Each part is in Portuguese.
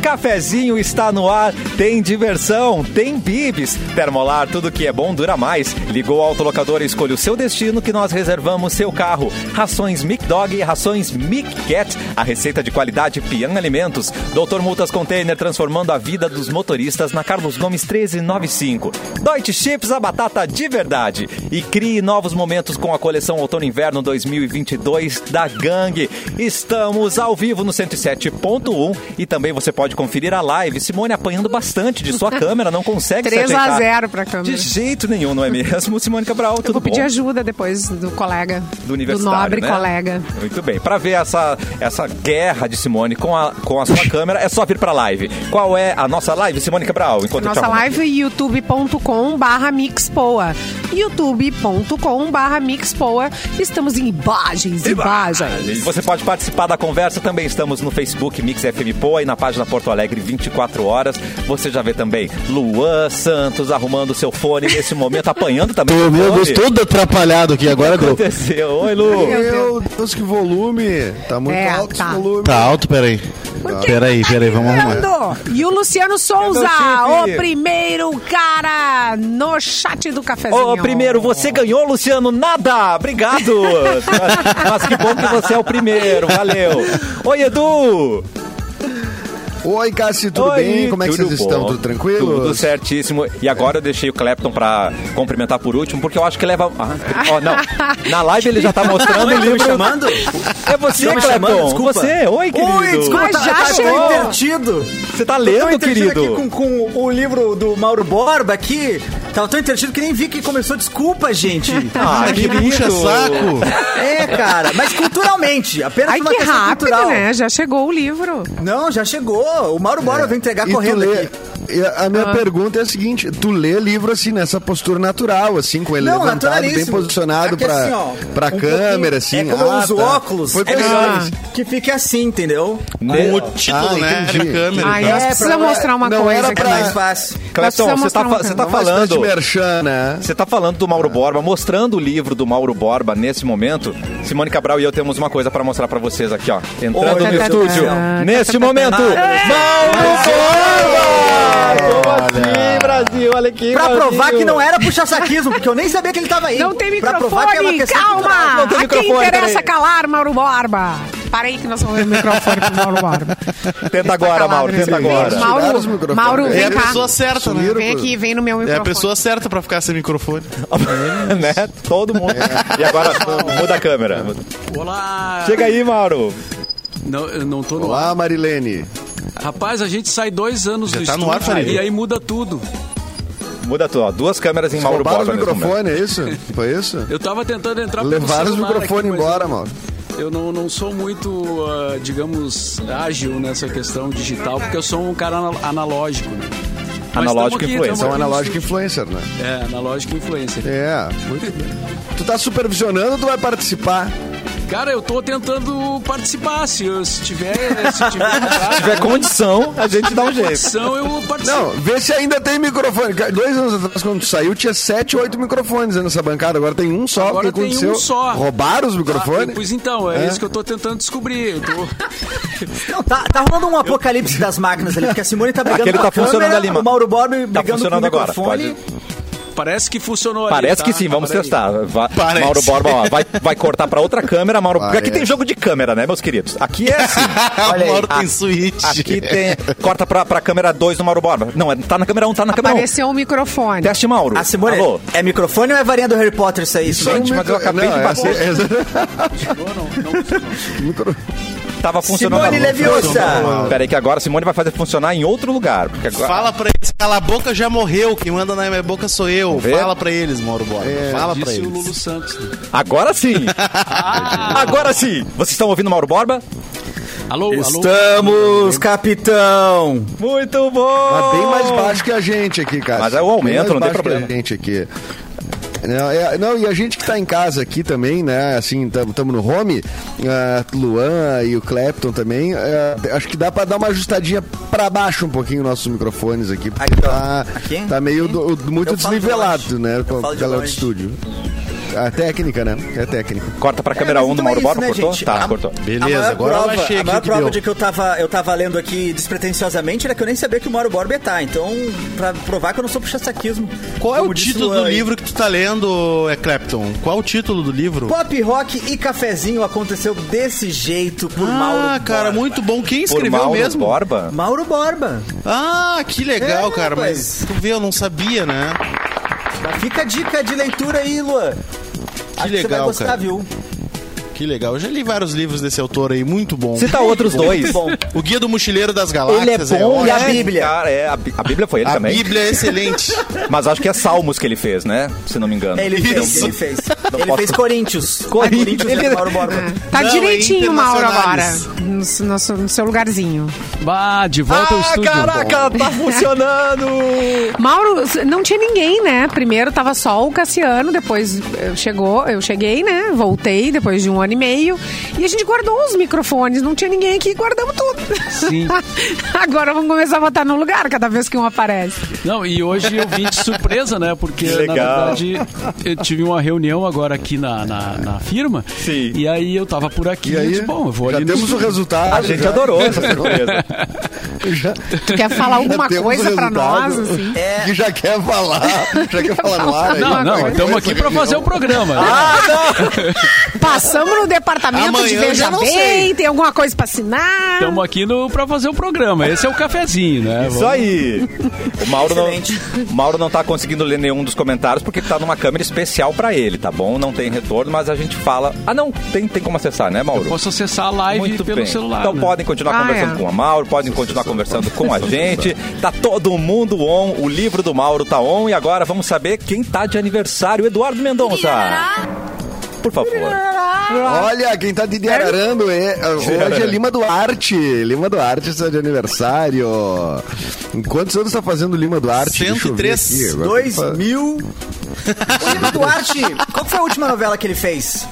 Cafezinho está no ar, tem diversão, tem bibis. Termolar, tudo que é bom dura mais. Ligou o autolocador e escolha o seu destino que nós reservamos seu carro. Rações Mic Dog e rações Mic Cat. A receita de qualidade Pian Alimentos. Doutor Multas Container transformando a vida dos motoristas na Carlos Gomes 1395. Deutsche Chips, a batata de verdade. E crie novos momentos com a coleção Outono Inverno 2022 da Gang. Estamos ao vivo no 107.1 e também você pode conferir a live. Simone apanhando bastante de sua câmera, não consegue 3 se a ajeitar. 0 pra câmera. De jeito nenhum, não é mesmo? Simone Cabral, tudo Eu vou pedir bom? ajuda depois do colega. do universitário, nobre né? colega. Muito bem. Para ver essa, essa guerra de Simone com a, com a sua câmera, é só vir pra live. Qual é a nossa live, Simone Cabral? Enquanto Nossa live youtube.com barra mixpoa. youtube.com barra mixpoa. Estamos em imagens, imagens. Você pode participar da conversa também. Estamos no Facebook Mix FM Poa e na página Porto Alegre 24 horas. Você já vê também Luan Santos arrumando seu fone nesse momento, apanhando também. Meu o Deus, todo atrapalhado aqui agora, O que Gru. aconteceu? Oi, Lu. Meu Deus, que volume. Tá muito É, alto tá. esse volume. Tá alto, peraí. Peraí, peraí, vamos arrumar. E o Luciano Souza, o primeiro cara no chat do cafezinho. Ô, primeiro, você ganhou, Luciano? Nada! Obrigado! Mas que bom que você é o primeiro, valeu! Oi, Edu! Oi, Cássio, tudo Oi, bem? Como é que vocês bom? estão? Tudo tranquilo? Tudo certíssimo. E agora eu deixei o Clapton pra cumprimentar por último, porque eu acho que leva. Ah, ó, não. Na live ele já tá mostrando o Oi, tá livro. me chamando? É você, Tá me chamando? Clapton. Desculpa. Você, oi, querido. Oi, desculpa, tá, já tá, chegou. Tô entretido. Você tá Tô lendo, entretido querido? aqui com, com o livro do Mauro Borba aqui. Tava tão entretido que nem vi que começou. Desculpa, gente. Ah, que puxa saco. É, cara, mas culturalmente. Apenas Ai, uma que questão rápido, cultural. né? Já chegou o livro. Não, já chegou. O Mauro Borba veio entregar E correndo aqui. A minha pergunta é a seguinte: tu lê livro assim, nessa postura natural, assim, com ele Não, levantado, bem posicionado Aqui, pra, assim, ó, pra um câmera, assim. É como eu Ah, uso tá. óculos. Foi é melhor pensado. que fique assim, entendeu? Com o título, Ah, né? entendi. Na câmera. Ai, É, nós pra- precisamos mostrar uma não coisa era É pra- mais fácil. Precisamos você tá, você tá falando. merchan, né? Você tá falando do Mauro Borba, mostrando o livro do Mauro Borba nesse momento. Simone Cabral e eu temos uma coisa pra mostrar pra vocês aqui, ó. Entrando Oi, no estúdio. céu. Neste momento, Mauro Borba! Como assim, Brasil? Olha aqui, Pra Brasil. provar que não era puxar saquismo, porque eu nem sabia que ele tava aí. Não tem Pra provar que é uma microfone, calma! Não tem A quem microfone, interessa peraí. calar, Mauro Borba? Parei que nós vamos ver o microfone pro Mauro Borba. Tenta agora, calado Mauro, nesse tenta agora. Tiraram os Mauro, microfones. Mauro, É vem a cá. pessoa certa, né? Vem aqui, vem no meu É microfone. a pessoa certa pra ficar sem microfone. né? Todo mundo. E agora, muda a câmera. Olá! Chega aí, Mauro. Não, eu não tô no ar. Olá, Marilene. Rapaz, a gente sai dois anos Já do tá no ar, Farid? e aí muda tudo. Muda tudo, ó. Duas câmeras em Mauro Roubaram os Borba. nesse momento. microfones, é isso? Foi isso? Eu tava tentando entrar pelo Levaram os celular microfones aqui, mas embora, eu- mano. Eu não, não sou muito, ah, digamos, ágil nessa questão digital, porque eu sou um cara anal- analógico, né? Mas Analógico tamo aqui, influencer. tamo São aqui no analógico estúdio. influencer, né? É, analógico influencer. É, muito bem. Tu tá supervisionando ou tu vai participar? Cara, eu tô tentando participar. Se, eu, se tiver, se tiver, Se tiver condição, a gente dá um jeito. condição, eu participo. Não, vê se ainda tem microfone. Dois anos atrás, quando tu saiu, tinha sete, oito microfones nessa bancada. Agora tem um só. Agora o que tem aconteceu? um só. Roubaram os Ah, microfones? pois então, é, É? isso que eu tô tentando descobrir. Eu tô... Não, tá, tá rolando um apocalipse das máquinas ali, porque a Simone tá brigando Aquele com tá a câmera, funcionando ali, mano. o Mauro Borba brigando Tá com o funcionando agora. microfone. Pode... Parece que funcionou ali, Parece tá? que sim, vamos Peraí. testar. Va- Parece. Mauro Borba, ó, vai, vai cortar pra outra câmera, Mauro. Porque aqui Parece. tem jogo de câmera, né, meus queridos? Aqui é assim. Olha. Mauro tem suíte. Aqui tem. Corta pra, pra câmera 2 do Mauro Borba. Não, é- tá na câmera 1, um, tá na câmera 1. Um. Apareceu um microfone. Teste, Mauro. A Simone, Alô? é microfone ou é varinha do Harry Potter isso aí? Simone? Gente, mas eu acabei Não, de é bater. assim, Não, não, micro- Tava funcionando. Simone Leviosa. Pera aí que agora a Simone vai fazer funcionar em outro lugar. Porque agora... Fala pra eles, cala a boca já morreu. Quem manda na minha boca sou eu. Fala pra eles, Mauro Borba. Fala pra Disse o eles. Lulu Santos. né? Agora sim! agora sim! Vocês estão ouvindo Mauro Borba? Alô, alô? Estamos, capitão. Muito bom! Mas bem mais baixo que a gente aqui, cara. Mas é o aumento, Bem mais não tem baixo que problema. A gente aqui. Não, é- não, e a gente que tá em casa aqui também, né? Assim, estamos no home, ah, Luan e o Clapton também. ah, acho que dá pra dar uma ajustadinha pra baixo um pouquinho nossos microfones aqui, porque Aqui, tá, Aqui? tá meio do- muito Eu de desnivelado, longe. né? Com de aquela do estúdio. A técnica, né? É técnica. Corta pra É, câmera mas 1 do então Mauro é isso, Borba, né, cortou? gente? Tá, A- cortou. Beleza, a agora prova, eu achei A maior que prova deu. de que eu tava, eu tava lendo aqui despretensiosamente era que eu nem sabia que o Mauro Borba ia estar. Então, pra provar que eu não sou puxa-saquismo. Qual é o título do aí. livro que tu tá lendo, é Clapton? Qual o título do livro? Pop, rock e cafezinho aconteceu desse jeito por Mauro Ah, cara, Borba. muito bom. Quem Por escreveu Mauro mesmo? Borba? Mauro Borba. Ah, que legal, É, cara. Mas tu vê, eu não sabia, né? Fica a dica de leitura aí, Luan. Acho que você vai legal, gostar, cara. viu? Que legal. Eu já li vários livros desse autor aí, muito bom. Cita outros dois. Bom. O Guia do Mochileiro das Ele é Galáxias bom E a. Bíblia? Cara, é, a, Bí- a Bíblia foi ele A também. Bíblia é excelente. Mas acho que é Salmos que ele fez, né? Se não me engano. É, ele fez, ele fez. ele posso- fez Corinthians. Corinthians. Corinthians Ele- é Mauro Borba. Tá Não, é direitinho, Mauro, agora. No, no- no seu lugarzinho. Bah, de volta ao Ah, estúdio. caraca, tá funcionando! Mauro, não tinha ninguém, né? Primeiro tava só o Cassiano, depois chegou, eu cheguei, né? Voltei depois de um ano e meio. E a gente guardou os microfones, não tinha ninguém aqui, guardamos tudo. Sim. Agora vamos começar a botar no lugar cada vez que um aparece. Não, e hoje eu vim de surpresa, né? Porque, Que na verdade, eu tive uma reunião agora aqui na, na, na firma. Sim. E aí eu tava por aqui E e aí, disse, bom, eu vou já ali no temos o estúdio. resultado. A gente já. adorou essa surpresa. Já, Tu quer falar alguma coisa o pra nós, assim? É, Que já quer falar. Já quer falar no ar. aí. Não, não, estamos aqui pra fazer o programa. né? Passamos no departamento Amanhã de Veja já não Bem, sei. tem alguma coisa pra assinar. Estamos aqui no, pra fazer o programa. Esse é o cafezinho, né? Isso aí. O Mauro não, o Mauro não tá conseguindo ler nenhum dos comentários porque tá numa câmera especial pra ele, tá bom? Não tem retorno, mas a gente fala. Ah, não, tem, tem como acessar, né, Mauro? Posso acessar a live Muito pelo bem. celular. Então né? podem continuar Ah, conversando é. com a Mauro, podem continuar conversando com a gente. Tá todo mundo on, o livro do Mauro tá on e agora vamos saber quem tá de aniversário. Eduardo Mendonça. Por favor. Olha, quem tá de ararando é, hoje é Lima Duarte. Lima Duarte está de aniversário. Quantos anos tá fazendo Lima Duarte? Deixa eu ver 103. aqui, agora dois tô fa- mil... Ô, Lima Duarte, qual foi a última novela que ele fez?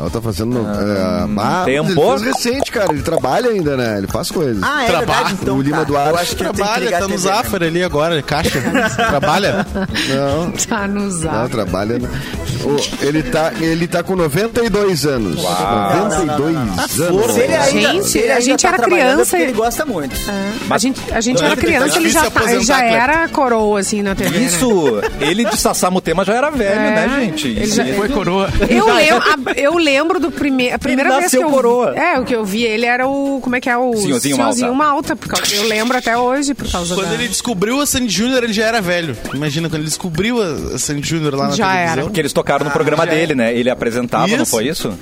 Ela tá fazendo. é, ah, mas tempo. Ele recente, cara. Ele trabalha ainda, né? Ele faz coisas. Ah, é Trabalha. verdade, então. O Lima tá. Duarte Eu acho que Trabalha, tá no né? Zafra ali agora, caixa. Trabalha. Não. Tá no Não, zap. trabalha. né? O- ele, tá, ele tá com 92 anos. Não, não, 92 não, não, anos. Se ele ainda, Gente, se ele a gente tá era criança ele gosta muito. A gente, a gente Não, era tá criança, ele já, tá- ele já aposentar, era coroa, assim, na TV. né? Isso, ele de Sassamutema já era velho, É, né, gente? ele já-. Foi coroa. Eu, lem a- eu lembro do primeiro. A primeira vez que eu. coroa. É, o que eu vi ele era o. Como é que é? O Senhorzinho Malta. Malta. por causa- eu lembro até hoje por causa Quando da. ele descobriu a Sandy Júnior, ele já era velho. Imagina, quando ele descobriu a a Sandy Júnior lá na Já televisão. era. Porque eles tocaram no programa já é. dele, né? Ele apresentava, não Isso. foi isso?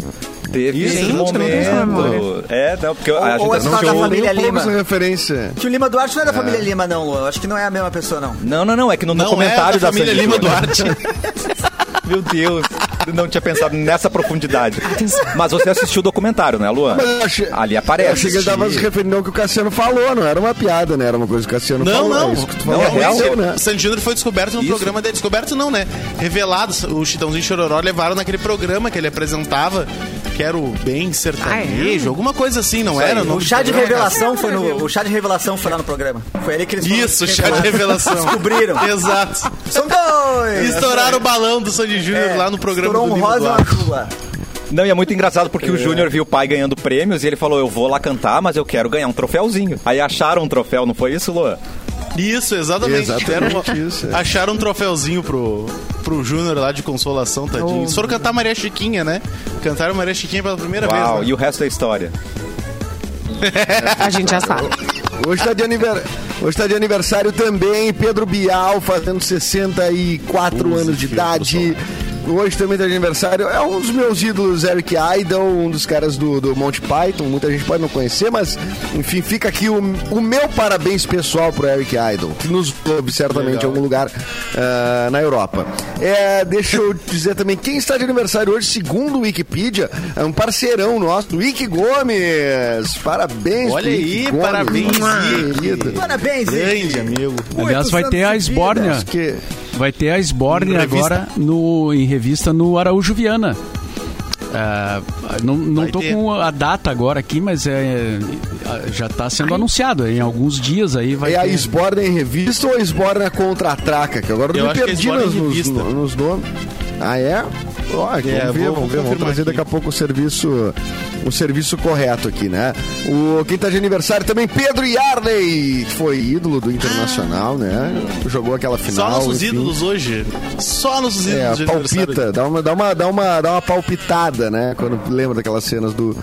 Teve Isso, esse momento. não. É, não, porque a Ou- gente ou é só da Não, família Lima. referência. Que o Lima Duarte não é da família Lima, não, Lu. Acho que não é a mesma pessoa, não. Não, não, não, é que no Não documentário é da da família Sandy Lima Júnior. Duarte. Meu Deus, não tinha pensado nessa profundidade. Mas você assistiu o documentário, né, Luan? Eu achei, Ali eu aparece. achei que ele tava se referindo ao que o Cassiano falou, não era uma piada, né? Era uma coisa que o Cassiano Não, falou. não. É isso que tu Não, falou. é real. Aconteceu, né? O Sandy Júnior foi descoberto no Isso. programa dele. Descoberto não, né? Revelado. O Chitãozinho Chororó levaram naquele programa que ele apresentava, que era o Bem Sertanejo, alguma coisa assim, não era? O chá de revelação foi no. O chá de revelação foi lá no programa. Foi ali que eles foram Isso, chá de revelação. Descobriram. Exato. São dois! Estouraram o balão do Sandy Júnior É, lá no programa estourou do um rosa lá. Não, e é muito engraçado porque o Júnior viu o pai ganhando prêmios e ele falou: Eu vou lá cantar, mas eu quero ganhar um troféuzinho. Aí acharam um troféu, não foi isso, Luan? Isso, exatamente. Exatamente uma- isso, é. Acharam um troféuzinho pro, pro Júnior lá de consolação, tadinho. Eles foram cantar Maria Chiquinha, né? Cantaram Maria Chiquinha pela primeira Uau, vez. né? e o resto da história? A gente já sabe. Hoje tá, de aniver- Hoje tá de aniversário também Pedro Bial, fazendo 64 anos de idade. Hoje também tá de aniversário. É um dos meus ídolos, Eric Idle, um dos caras do, do Monty Python. Muita gente pode não conhecer, mas enfim, fica aqui o, o meu parabéns pessoal pro Eric Idle, que nos ouve certamente em algum lugar ah, na Europa. É, deixa eu dizer também, quem está de aniversário hoje, segundo o Wikipedia, é um parceirão nosso, Wiki Gomes. Parabéns, Olha aí, Gomes, parabéns, Wiki. querido. Parabéns, Grande amigo. Aliás, vai ter a. Esbórnia. Que Vai ter a Sborne agora no, em revista no Araújo Viana. É, não não Vai tô ter. com a data agora aqui, mas é, já está sendo anunciado. Em alguns dias aí vai É a ter. Esborna em revista ou a Esborna contra a Traca? Que agora eu Eu me acho que é perdi nos, nos, nos nomes. Ah, é? Ó, vamos É, ver, vou- vamos ver, vamos trazer aqui. daqui a pouco o serviço, o serviço correto aqui, né? O quem tá de aniversário também, Pedro Yarley, que foi ídolo do Internacional, né? Jogou aquela final. Só nossos enfim. ídolos hoje. Só nossos É, ídolos de aniversário. palpita, dá uma, dá, uma, dá, uma, dá uma palpitada, né? Quando lembra daquelas cenas do,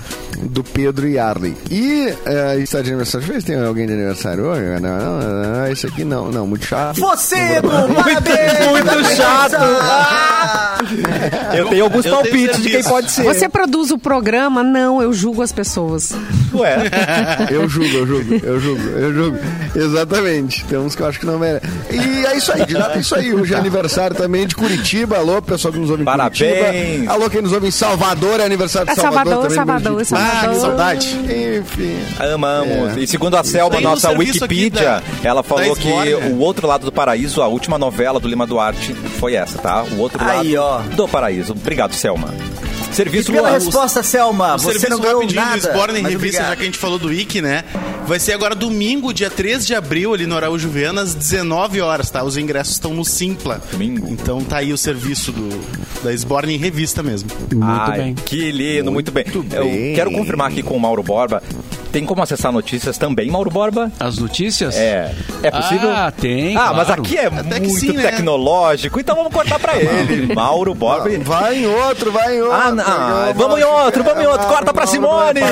do Pedro Yarley. E é, está de aniversário. Deixa eu ver se tem alguém de aniversário hoje. Não, não, não, esse aqui não, não, muito chato. Você, Edu, parabéns! muito chato. Eu tenho alguns eu tenho palpites de quem pode ser. Você produz o programa? Não, eu julgo as pessoas. Ué. Eu julgo, eu julgo, eu julgo, eu julgo. Exatamente. Tem uns que eu acho que não merece. E é isso aí, de nada é isso aí. Hoje é aniversário também de Curitiba. Alô, pessoal que nos ouve em Parabéns. Curitiba. Alô, quem nos ouve em Salvador. É aniversário de É Salvador, Salvador, também. Salvador, meu Ah, que Salvador. saudade. Enfim. Amamos. É. E segundo a Selma, nossa Wikipedia, da- ela falou que o outro lado do paraíso, a última novela do Lima Duarte, foi essa, tá? O outro Aí, lado ó. do paraíso. Obrigado, Selma. E Serviço pela Luan. resposta, Selma, O você serviço não ganhou nada. do Sborne em mas revista, obrigado. já que a gente falou do Wiki, né? Vai ser agora domingo, dia 3 de abril, ali no Araújo Viana, às 19 horas, tá? Os ingressos estão no Simpla. Domingo. Então tá aí o serviço do, da Sborne em revista mesmo. Muito Ai, bem. Que lindo, muito, bem. Eu bem. quero confirmar aqui com o Mauro Borba. Tem como acessar notícias também, Mauro Borba? As notícias? É. É possível? Ah, tem, Ah, mas claro. aqui é Até muito sim, né? tecnológico, então vamos cortar pra ele. Mauro Borba. Vai em outro, vai em outro. Ah, Eu Vamos em outro, vamos em outro. Corta pra Simone.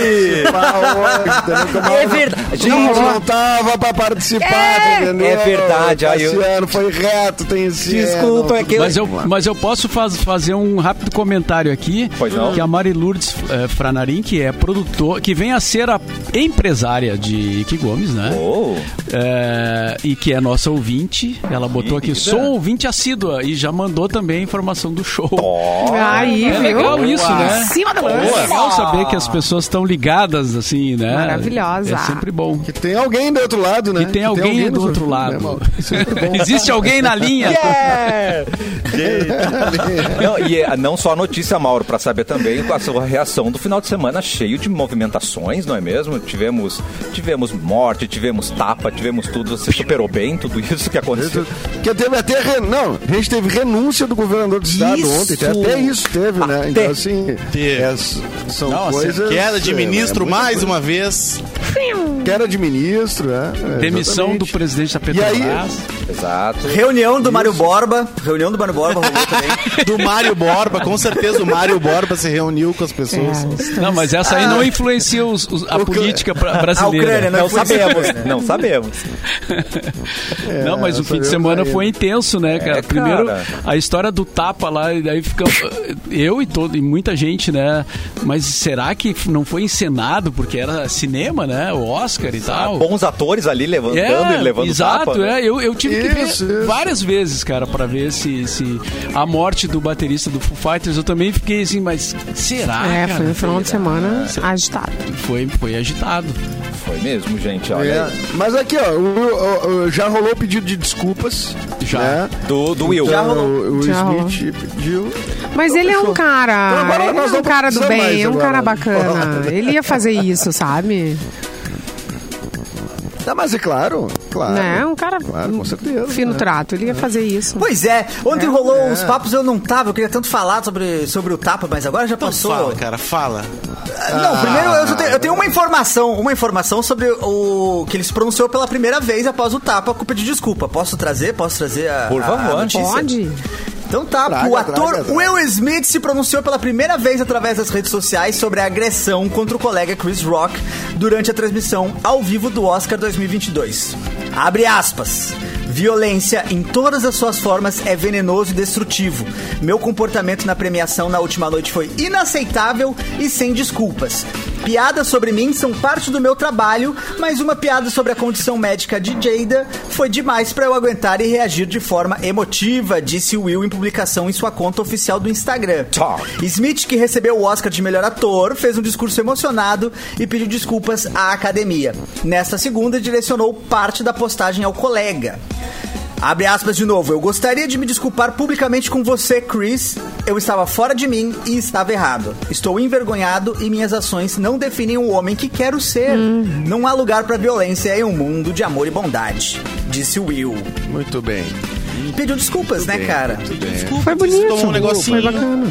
É verdade. não- Gente, não tava pra participar, É. entendeu? É verdade, ano foi reto, tem esse Desculpa, é que Mas eu, mas eu posso faz- fazer um rápido comentário aqui. Pois não. Que a Mari Lourdes eh, Franarim, que é produtor, que vem a ser a empresária de Ike Gomes, né? Oh, É, e que é nossa ouvinte. Ela botou aqui, sou ouvinte assídua. E já mandou também a informação do show. ó. Aí, É viu? legal isso, né? Em cima do É legal saber que as pessoas estão ligadas, assim, né? Maravilhosa. É sempre bom. Que tem alguém do outro lado, né? E tem alguém do outro lado. né, bom. Existe alguém na linha? Yeah! não, e é, não só a notícia, Mauro, para saber também a sua reação do final de semana cheio de movimentações, não é mesmo? Tivemos, tivemos morte, tivemos tapa, tivemos tudo. Você superou bem tudo isso que aconteceu? Que teve até. re- Não, a gente teve renúncia do governador do estado Isso! ontem. tem Até isso teve, né? Até. Então, assim. É, são Nossa, coisas. Queda de é, ministro é mais coisa. uma vez. Queda de ministro, é. é, Demissão do exatamente. presidente da E aí- Petrobras. Exato. Reunião do Mário Borba. Reunião do Mário Borba rolou também. Do Mário Borba, com certeza o Mário Borba se reuniu com as pessoas. É, Não, mas essa aí não influencia os- os- a O política A brasileira. Ucrânia, né? Não foi sabemos, isso, né? não sabemos. Não, mas o fim de semana foi intenso, né, cara? É, cara. Primeiro, a história do tapa lá, e daí fica. Eu e todo, e muita gente, né? Mas será que não foi encenado porque era cinema, né? O Oscar e tal? Bons atores ali levantando e levando exato, tapa. né? é. Eu, eu tive que Isso, ver isso. várias vezes, cara, pra ver se, se a morte do baterista do Foo Fighters. Eu também fiquei assim, mas será? É, cara? foi um final de semana agitado. Foi, foi agitado. Foi mesmo, gente. Olha. É, mas aqui, ó, o- o- o- já rolou o pedido de desculpas. Já. Né? Do, do Will. Já Então, rolou. O, o Já rolou. Smith pediu. Mas Então, ele é um fechou. cara. Então agora ele nós é um não cara do bem, é um cara bacana. Ele ia fazer isso, sabe? Tá, mas é claro, claro. né? Um cara Claro, com certeza. fino né? trato. Ele ia fazer isso. Pois é, ontem É, rolou é. uns papos, eu não tava, eu queria tanto falar sobre, sobre o tapa, mas agora já Então passou. fala, cara, fala. Não, primeiro eu, só tenho, eu tenho uma informação, uma informação sobre o que ele se pronunciou pela primeira vez após o tapa com pedido de desculpa. Posso trazer? Posso trazer a, Por favor. a notícia? Pode? Então tá, Traga, o ator traga, traga. Will Smith se pronunciou pela primeira vez através das redes sociais sobre a agressão contra o colega Chris Rock durante a transmissão ao vivo do Oscar 2022. Abre aspas. Violência em todas as suas formas é venenoso e destrutivo. Meu comportamento na premiação na última noite foi inaceitável e sem desculpas. Piadas sobre mim são parte do meu trabalho, mas uma piada sobre a condição médica de Jada foi demais para eu aguentar e reagir de forma emotiva, disse Will em publicação em sua conta oficial do Instagram. Smith, que recebeu o Oscar de melhor ator, fez um discurso emocionado e pediu desculpas à academia. Nesta segunda, direcionou parte da postagem ao colega. Abre aspas de novo. Eu gostaria de me desculpar publicamente com você, Chris. Eu estava fora de mim e estava errado. Estou envergonhado e minhas ações não definem o homem que quero ser. Não há lugar para violência em um mundo de amor e bondade, disse Will. Muito bem. pediu desculpas, né, cara? Foi bonito. Tomou um negocinho. Foi bacana.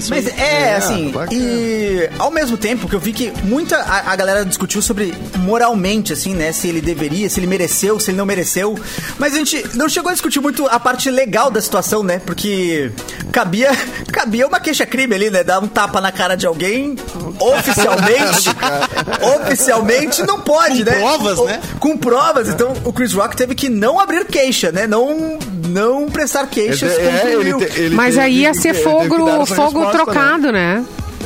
Isso Mas é, É, assim, bacana. e ao mesmo tempo que eu vi que muita a, a galera discutiu sobre moralmente, assim, né? Se ele deveria, se ele mereceu, se ele não mereceu. Mas a gente não chegou a discutir muito a parte legal da situação, né? Porque cabia, cabia uma queixa-crime ali, né? Dar um tapa na cara de alguém oficialmente. oficialmente não pode, Com né? provas, O- né? Com provas. Então o Chris Rock teve que não abrir queixa, né? Não, não prestar queixas Ele- é, o ele te- ele Mas teve aí ia ser ele fogo, fogo resposta, né? trocado, né?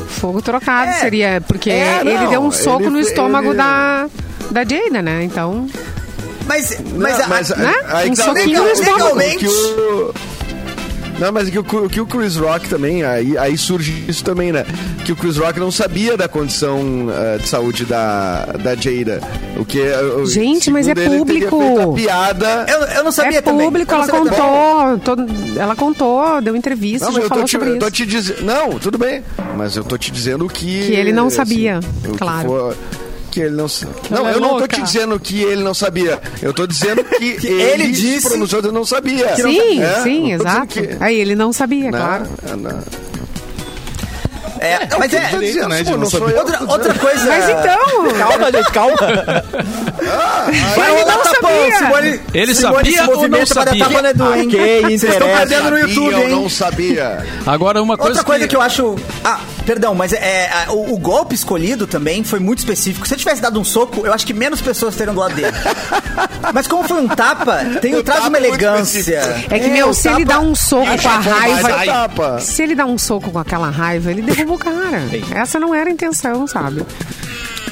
Fogo trocado É. seria, porque É, ele não, deu um soco ele- no estômago ele- da, da Jada, né? Então. Mas, Não, mas, a- mas, né? aí Um tá- soquinho no legal- estômago. que o- Não, mas que o, que o Chris Rock também, aí, aí surge isso também, né? Que o Chris Rock não sabia da condição eh, de saúde da, da Jada. O que, eh, Gente, mas é público. piada. eu, eu não sabia é também. público, Eu não ela contou. todo- ela contou, deu entrevista, Não, já mas eu tô falou te, sobre eu tô isso. te dizendo. Não, tudo bem. Mas eu tô te dizendo que. Que ele não assim, sabia, claro. Que ele não sa- Não, é eu não tô louca. te dizendo que ele não sabia. Eu tô dizendo que, Que ele, ele se disse pronunciou dizendo não sabia. Sim, É, sim, não exato. que- Aí ele não sabia, Não, claro. não. É, mas Eu é. dizendo, né, não não eu, Outra, outra coisa. Mas então. Calma, gente, calma. Vai Ele rolar não tapão, sabia. Simone. Ele Simone, sabia ou não sabia? tapa no Edu, hein? Ok, Vocês estão perdendo no Sabia YouTube, ou hein? não sabia. Agora, uma coisa, Outra coisa que... eu acho. Ah, perdão, mas é, é, o, o golpe escolhido também foi muito específico. Se ele tivesse dado um soco, eu acho que menos pessoas teriam do lado dele. mas como foi um tapa, tem, O traz tapa uma é elegância. É que, meu, o se ele tapa- dá um soco com a raiva. Se ele dá um soco com aquela raiva, ele derruba o cara. Essa não era a intenção, sabe?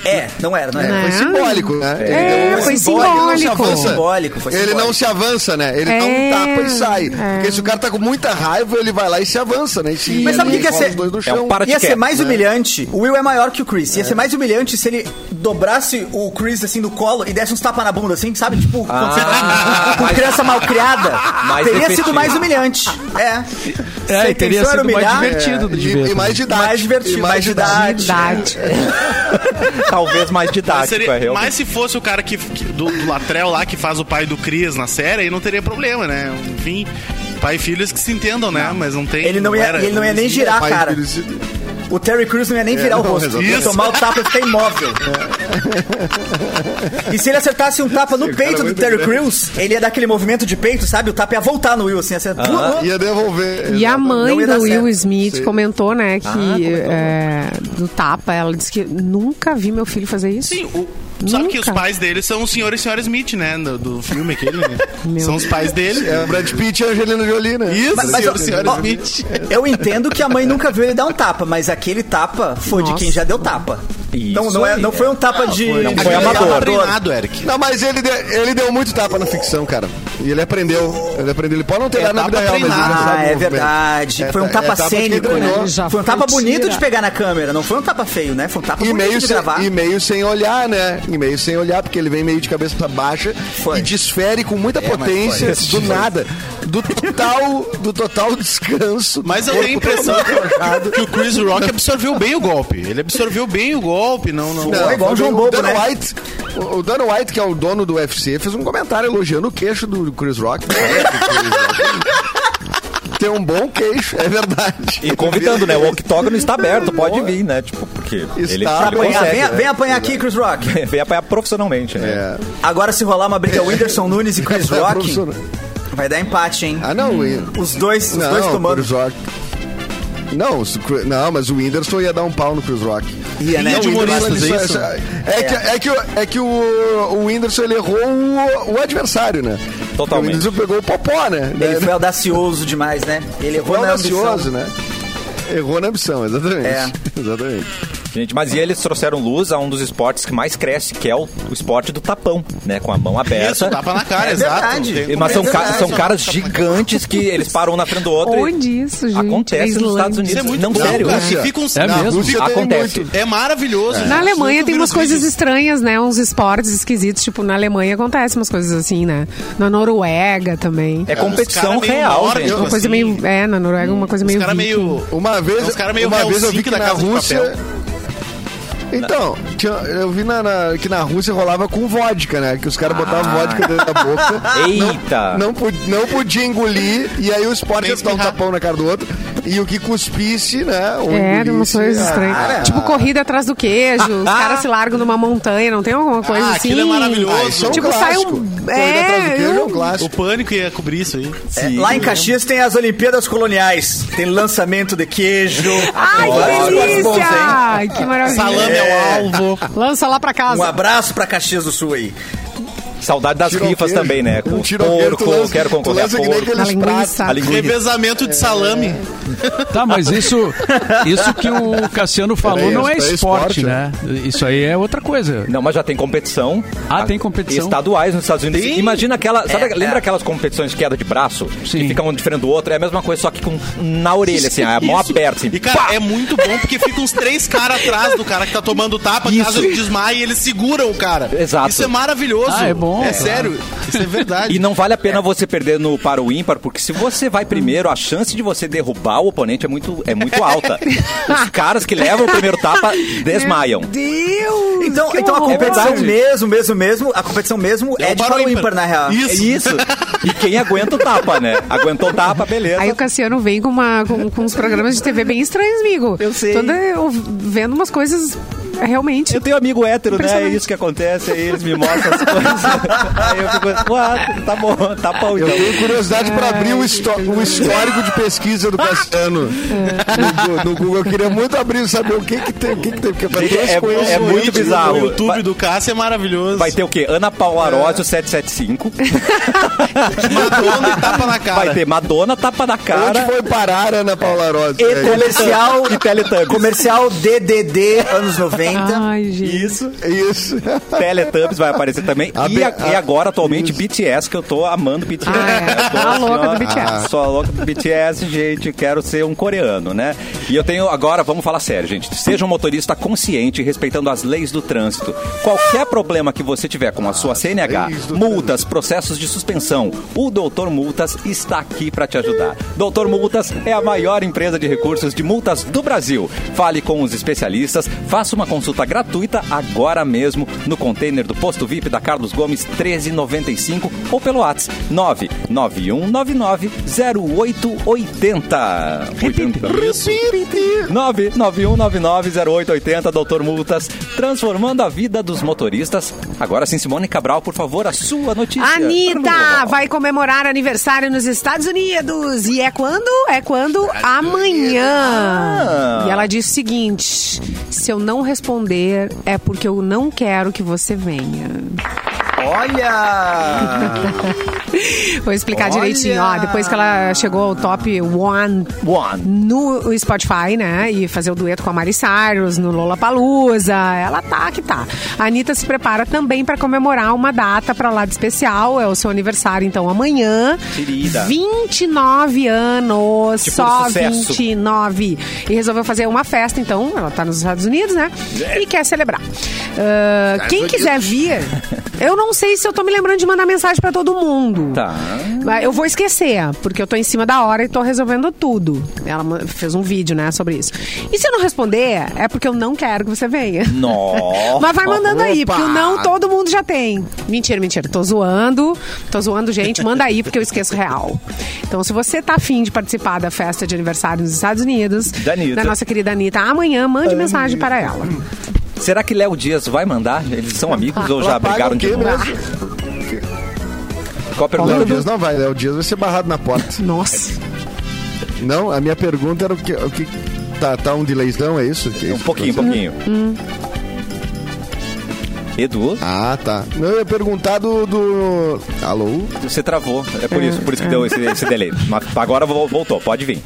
É, não era, não era. Né? Foi simbólico, né? Ele É, deu um foi simbólico, ele não se simbólico. avança. Simbólico, foi Ele simbólico. não se avança, né? Ele dá um É, tapa e sai. é. Porque se o cara tá com muita raiva, ele vai lá e se avança, né? E se, Mas sabe o que que ia ser? os dois no É um Ia ser mais né? humilhante. O Will é maior que o Chris. Ia ser mais humilhante se ele dobrasse o Chris assim no colo e desse uns tapas na bunda, assim, sabe? Tipo, quando você tá com criança mal criada. Teria efetivo. sido mais humilhante. É. A É, e teria sido mais humilhar, divertido É, de e, ver. e mais didático. Mais divertido, E mais didático. Idade. Talvez mais Mas, didático, seria- é mas se fosse o cara que, que- do, do Latrell lá que faz o pai do Chris na série, aí não teria problema, né? Enfim, pai e filhos que se entendam, né? Mas não tem. Ele não ia, era- ele não ia nem girar Mas cara. eles- O Terry Crews não ia nem virar o não, rosto. Ia tomar o tapa e ficar imóvel. E se ele acertasse um tapa no Esse peito é do Terry. Crews, ele ia dar aquele movimento de peito, sabe? O tapa ia voltar no Will, assim, assim. Ia devolver. E a mãe do Will certo. Smith Sim. comentou, né, que Ah, comentou. é, do tapa, ela disse que nunca vi meu filho fazer isso. Sim, o- sabe que os pais dele são o senhor e senhora Smith, né? Do, do filme aquele, né? Meu são os pais dele. É o Brad Pitt e a Angelina Jolie, né? Isso, Mas- mas, senhor ó, e senhora ó, Smith. Eu entendo que a mãe nunca viu ele dar um tapa, mas aquele tapa foi de Nossa. quem já deu tapa. Isso então não, é, não foi um tapa de. foi- não de- foi de- amador. treinado, Eric. Não, mas ele, deu- ele deu muito tapa na ficção, cara. E ele aprendeu. Ele aprendeu. Ele pode não ter É dado na tapa vida real, mas ele treinado. sabe Ah, é verdade. É foi um ta- tapa é cênico, né? Foi um tapa bonito tira. de pegar na câmera, não foi um tapa feio, né? Foi um tapa E bonito meio, de sem, gravar. e meio sem olhar, né? E meio sem olhar, porque ele vem meio de cabeça baixa Foi. e desfere com muita É, potência foi. do nada. Do total, do total descanso. Mas eu tenho a impressão que o Chris Rock absorveu bem o golpe. Ele absorveu bem o golpe, não, não. Não, igual o João o Bobo, Dan né? White, o o Dan White, que é o dono do UFC, fez um comentário elogiando o queixo do Chris Rock. Tem um bom queixo, é verdade. E convidando, né? O octógono está aberto, pode vir, né? Tipo, porque ele, ele Está Apanhar, consegue. vem, né? vem apanhar aqui, Chris Rock. Vem apanhar profissionalmente, né? É. Agora, se rolar uma briga Whindersson Nunes e Chris Rock, vai dar empate, hein? Ah, não. Os dois, os Não, dois o tomando. Chris Rock. Não, não, mas o Whindersson ia dar um pau no Chris Rock. Ia, né? De Não, o Whindersson, ele é isso? só- É, que, é, que, o- é que o, o Whindersson ele errou o, o adversário, né? Totalmente. O Whindersson pegou o Popó, né? Ele Né? foi audacioso demais, né? Ele errou Foi na ambição. audacioso, né? Errou na ambição, exatamente. É. Exatamente. Gente, mas e eles trouxeram luz a um dos esportes que mais cresce, que é o, o esporte do tapão, né? Com a mão aberta. Isso, tapa na cara, É exato. verdade. Mas são, É ca- são caras gigantes que eles param um na frente do outro. Onde isso, gente? Acontece É nos. Estados Isso Unidos. é muito Não, bom, sério. cara. Rússia. E fica um- É mesmo? Rússia Acontece. muito. É maravilhoso. Na Alemanha tem umas os coisas vídeos. estranhas, né? Uns esportes esquisitos. Tipo, na Alemanha acontece umas coisas assim, né? Na Noruega também. É competição Os real, gente. Uma coisa assim. meio. É, na Noruega uma coisa Os meio. caras meio. Uma vez, Uns cara meio uma vez eu vi que na Rússia. Então, tinha- eu vi na, na- que na Rússia rolava com vodka, né? Que os caras botavam vodka dentro da boca. Eita! Não, pu- não podia engolir, e aí o esporte ia dar um tapão na cara do outro. E o que cuspisse, né? ou É, de umas engolisse, coisas ah. Tipo, corrida atrás do queijo, os caras se largam numa montanha, não tem alguma coisa Ah, assim? aquilo é maravilhoso. Ah, é um Tipo, sai um- clássico. Corrida é, atrás do queijo é um eu- O clássico. pânico ia cobrir isso aí. É, lá em Caxias tem as Olimpíadas Coloniais. Tem lançamento de queijo. Ai, que bons, delícia! que maravilha. Salame é o alvo. Lança lá pra casa. Um abraço pra Caxias do Sul aí. Saudade das Tira o rifas também, né? Com Um porco, lança- quero concorrer a porco. A linguiça. A linguiça. Revezamento de salame. Tá, mas isso, isso que o Cassiano falou não é isso é esporte, esporte, né? Isso aí é outra coisa. Não, mas já tem competição. Ah, tem competição. Estaduais nos Estados Unidos. Tem? Imagina aquela. Sabe, É, lembra é. aquelas competições de queda de braço? Sim. Que ficam um diferente do outro? É a mesma coisa, só que com, na orelha, assim, a mão aberta. Assim, E, cara, é muito bom porque fica uns três caras atrás do cara que tá tomando tapa, Isso. caso ele desmaie e eles seguram o cara. Exato. Isso é maravilhoso. Ah, é bom. É sério. Isso é verdade. E não vale a pena você perder no para o ímpar, porque se você vai primeiro, a chance de você derrubar o oponente é muito, é muito alta. Os caras que levam o primeiro tapa desmaiam. Deus! Então, que então a competição verdade. mesmo, mesmo, mesmo, a competição mesmo é, É o de para o ímpar. ímpar, na real. É isso. E quem aguenta o tapa, né? Aguentou o tapa, beleza. Aí o Cassiano vem com, uma, com, com uns programas de TV bem estranhos, amigo. Eu sei. Toda, eu vendo umas coisas realmente. Eu tenho amigo hétero, né? É isso que acontece, aí eles me mostram as coisas. aí eu fico, ah, tá bom, tá bom Eu então. tenho curiosidade para abrir o, histó- o histórico de pesquisa do Cassiano no, Gu- no Google. Eu queria muito abrir e saber o que que tem, o que que tem, porque é- coisas. é muito vídeo bizarro. O YouTube Vai- do Cássio é maravilhoso. Vai ter o quê? Ana Paula Arósio 775. Madonna e tapa na cara. Vai ter Madonna, tapa na Onde cara. foi parar Ana Paula Rossi? E É, Comercial, E Teletubbies. comercial DDD anos 90. Ai, gente. Isso. Isso. Teletubbies vai aparecer também. A e, a- a- e agora, atualmente, BTS, que eu tô amando BTS. Ah, é. Tô Tá louca ó, do BTS. Sou a louca do BTS, gente. Quero ser um coreano, né? E eu tenho. Agora, vamos falar sério, gente. Seja um motorista consciente, respeitando as leis do trânsito. Qualquer problema que você tiver com a sua CNH, multas, processos de suspensão, o Doutor Multas está aqui para te ajudar. Doutor Multas é a maior empresa de recursos de multas do Brasil. Fale com os especialistas, faça uma consulta gratuita agora mesmo no container do Posto VIP da Carlos Gomes 1395 ou pelo WhatsApp 99199 0880. 80. Isso. 991990880, Doutor Multas, transformando a vida dos motoristas. Agora sim, Simone Cabral, por favor, a sua notícia. Anitta vai comemorar aniversário nos Estados Unidos. E é quando? É quando? Amanhã. Ah. E ela disse o seguinte: se eu não responder, é porque eu não quero que você venha. Olha! Vou explicar Olha! direitinho. Ó, depois que ela chegou ao top one One. no Spotify, né? E fazer o dueto com a Mari Cyrus no Lollapalooza. Ela tá que tá. A Anitta se prepara também para comemorar uma data para lá de especial. É o seu aniversário, então, amanhã. Querida. 29 anos. Tipo só sucesso. 29. E resolveu fazer uma festa, então. Ela tá nos Estados Unidos, né? E quer celebrar. Ah, quem quiser vir, eu não sei se eu tô me lembrando de mandar mensagem para todo mundo. Tá. Mas Eu vou esquecer, porque eu tô em cima da hora e tô resolvendo tudo. Ela fez um vídeo, né, sobre isso. E se eu não responder, é porque eu não quero que você venha. Nossa. Mas vai mandando aí, Opa! porque o não todo mundo já tem. Mentira, mentira. Tô zoando. Tô zoando, gente. Manda aí, porque eu esqueço real. Então, se você tá afim de participar da festa de aniversário nos Estados Unidos, Da Anitta. nossa querida Anitta, amanhã mande mensagem para ela. Será que Léo Dias vai mandar? Eles são amigos ou já brigaram de novo? Qual a Léo pergunta? Dias não vai, Léo Dias vai ser barrado na porta. Nossa. Não, a minha pergunta era o que. O que tá, tá um delayzão, é isso? Que é Um isso? pouquinho, um pouquinho. Edu, Ah, tá. Não, eu ia perguntar do. do... Alô? você travou. É por isso, por isso que deu esse, esse delay. Mas agora vo- voltou, pode vir.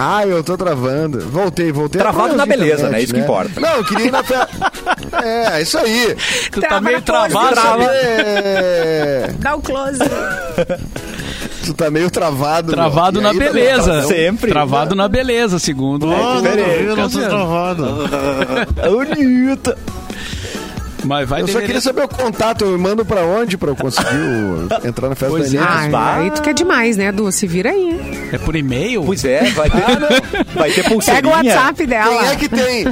Ah, eu tô travando. Voltei, voltei. Travado na beleza, né? Isso que importa. Não, eu queria ir na festa. É, isso aí. Tu tá meio travado. Trava. É, Dá o close. tu tá meio travado. Travado na aí, beleza. tá sempre. Travado na beleza, segundo. Oh, diferente. não, não, não, travado. Anitta. Mas vai Eu só queria saber o contato, eu mando pra onde pra eu conseguir o- entrar na festa Pois da é. Anitta? Ah, aí tu quer demais, né, Du? Se vira aí. É por e-mail? Pois é, vai ter, vai ter Pega pulseirinha. o WhatsApp dela. Quem é que tem?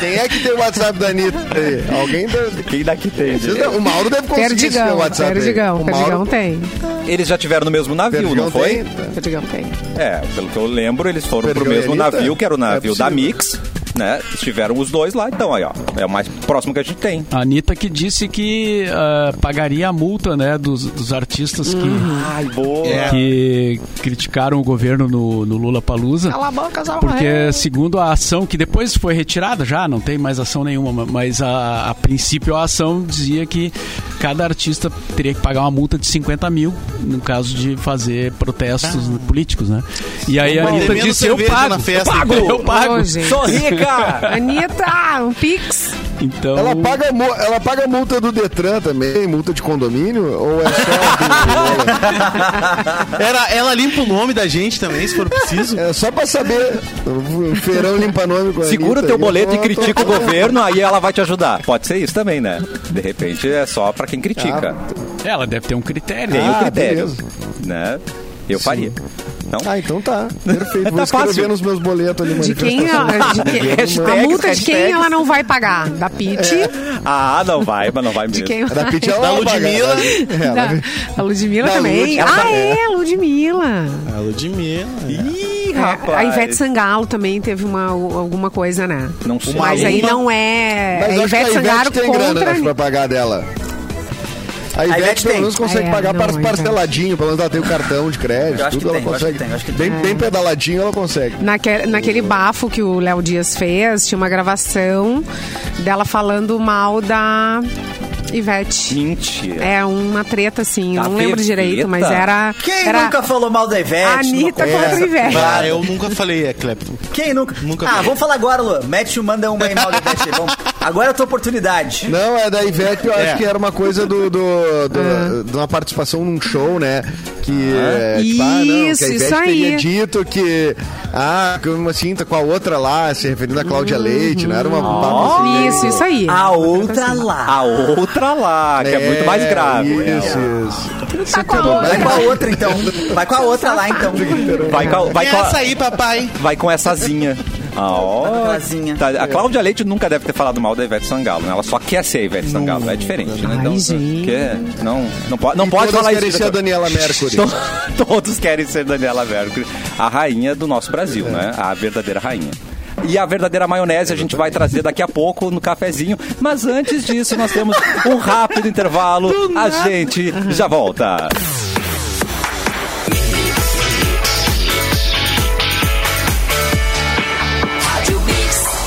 Quem é que tem o WhatsApp da Anitta aí? Alguém da... Quem daqui tem? Vocês não- O Mauro deve conseguir esse meu Perdigão, WhatsApp aí. Perdigão, O Perdigão Mauro- tem. Eles já tiveram no mesmo navio, Perdigão não foi? tem? Perdigão tem. É, pelo que eu lembro, eles foram pro Perdigão e mesmo Anitta? navio, que era o navio É da possível. Mix, né? Estiveram os dois lá, então aí, ó. É o mais próximo que a gente tem. A Anitta que disse que ah, pagaria a multa, né, dos, dos artistas que, Ai, boa. É. que criticaram o governo no, no Lula Palusa. Porque segundo a ação, que depois foi retirada já, não tem mais ação nenhuma, mas a, a princípio a ação dizia que cada artista teria que pagar uma multa de 50 mil no caso de fazer protestos políticos, né? E aí a Anitta disse, eu pago, na festa, eu pago, então. eu pago. Ô, gente. Sou rica! Anitta, um pix. Então, Ela paga, ela paga multa do Detran também, multa de condomínio? Ou é só... Era, ela limpa o nome da gente também, se for preciso. é só pra saber. O feirão limpa nome com a Segura o Anitta teu boleto e Tô- critica o governo, aí ela vai te ajudar. Pode ser isso também, né? De repente é só pra quem critica. ela deve ter um critério. Tem Ah, critério. beleza. Né? Eu faria. Então, Ah, então tá. Perfeito. Vou Tá escrever fácil. nos meus boletos ali. De quem, manifestação. de quem- Hashtags, a multa de quem ela não vai pagar? Da Pete? ah, não vai, mas não vai mesmo. De quem? Da Pitty ela Da vai pagar. Ludmilla. É, Da, a Ludmilla Da também. Lud- ah, ela- é, a Ludmilla. A Ludmilla. Ih, É, rapaz. a Ivete Sangalo também teve uma, alguma coisa, né? Não sei. Mas aí Uma- não é. Mas é acho que Ivete a Sangalo Ivete tem grana contra. acho, pra pagar dela. A Ivete, Ivete pelo tem. menos consegue É, pagar não, parceladinho, pelo menos ela tem o cartão de crédito, tudo ela tem, consegue. tem, bem, pedaladinho ela consegue. Naque, naquele bafo que o Léo Dias fez, tinha uma gravação dela falando mal da Ivete. Mentira. É uma treta, assim. Eu Da não lembro direito, mas era. Quem era nunca falou mal da Ivete? a Anitta contra a? Ivete. Ah, eu nunca falei, é Clepton. Quem nunca? Nunca ah, falei. vamos falar agora, Lu. Mete o manda uma aí mal da Ivete. aí, Vamos. Agora é a tua oportunidade. Não, é da Ivete, eu É. acho que era uma coisa do, do, do- de uma participação num show, né? Que, é, tipo, ah, não, que Isso, a Ivete isso teria dito que, ah, que uma cinta com a outra lá, se referindo a Cláudia Leite, não era uma papo assim, né? Isso, isso aí. A outra lá. A outra lá, que é, muito mais grave. Isso, isso. Tá com a outra. Vai com a outra, então. Vai com a outra lá, então. Vai com, a- vai, com a- Essa aí, papai. vai com essazinha. Ah. Tá, a Cláudia Leite nunca deve ter falado mal da Ivete Sangalo, né? Ela só quer ser a Ivete Sangalo. É diferente, né? Ai, Então, gente. que- não, não pode, não E pode falar querem isso. ser a Daniela Mercury. To- Todos querem ser Daniela Mercury, a rainha do nosso Brasil, né? A verdadeira rainha. E a verdadeira maionese a gente vai trazer daqui a pouco no cafezinho. Mas antes disso, nós temos um rápido intervalo. A gente já volta.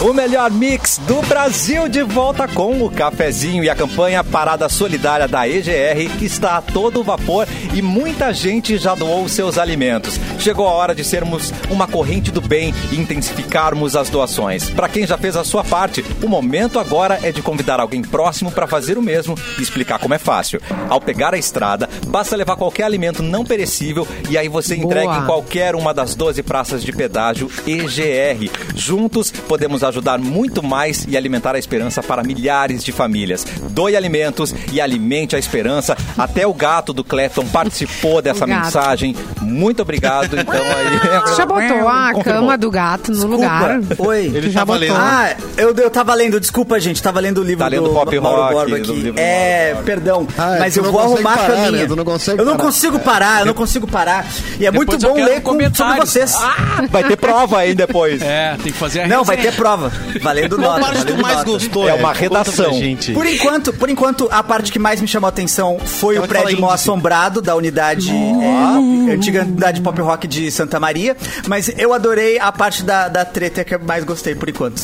O melhor mix do Brasil de volta com o cafezinho e a campanha Parada Solidária da EGR que está a todo vapor e muita gente já doou seus alimentos. Chegou a hora de sermos uma corrente do bem e intensificarmos as doações. Para quem já fez a sua parte, o momento agora é de convidar alguém próximo para fazer o mesmo e explicar como é fácil. Ao pegar a estrada, basta levar qualquer alimento não perecível e aí você entrega Boa. em qualquer uma das 12 praças de pedágio EGR. Juntos podemos ajudar muito mais e alimentar a esperança para milhares de famílias. Doe alimentos e alimente a esperança. Até o gato do Clepton participou dessa mensagem. Muito obrigado. Então aí. Você já botou a Confirmou. cama do gato no lugar? Oi. Ele Já tava botou. lendo. Ah, eu, eu tava lendo, desculpa, gente, tava lendo o livro Tá lendo do Pop Mauro Rock, Borba aqui. É, perdão, Ah, mas tu eu não vou arrumar parar, a caminha. né? Eu não parar. consigo parar, eu não consigo parar. E é Depois muito bom ler com, sobre vocês. Ah, vai ter prova aí depois. É, tem que fazer a Não, vai ter resenha. prova. Valendo Qual nota. parte tu valendo mais nota. gostou? É uma? Conta pra redação. gente. Por enquanto, por enquanto, a parte que mais me chamou a atenção foi o prédio mal assombrado da unidade, é, antiga unidade pop rock de Santa Maria. Mas eu adorei a parte da, da treta que eu mais gostei por enquanto.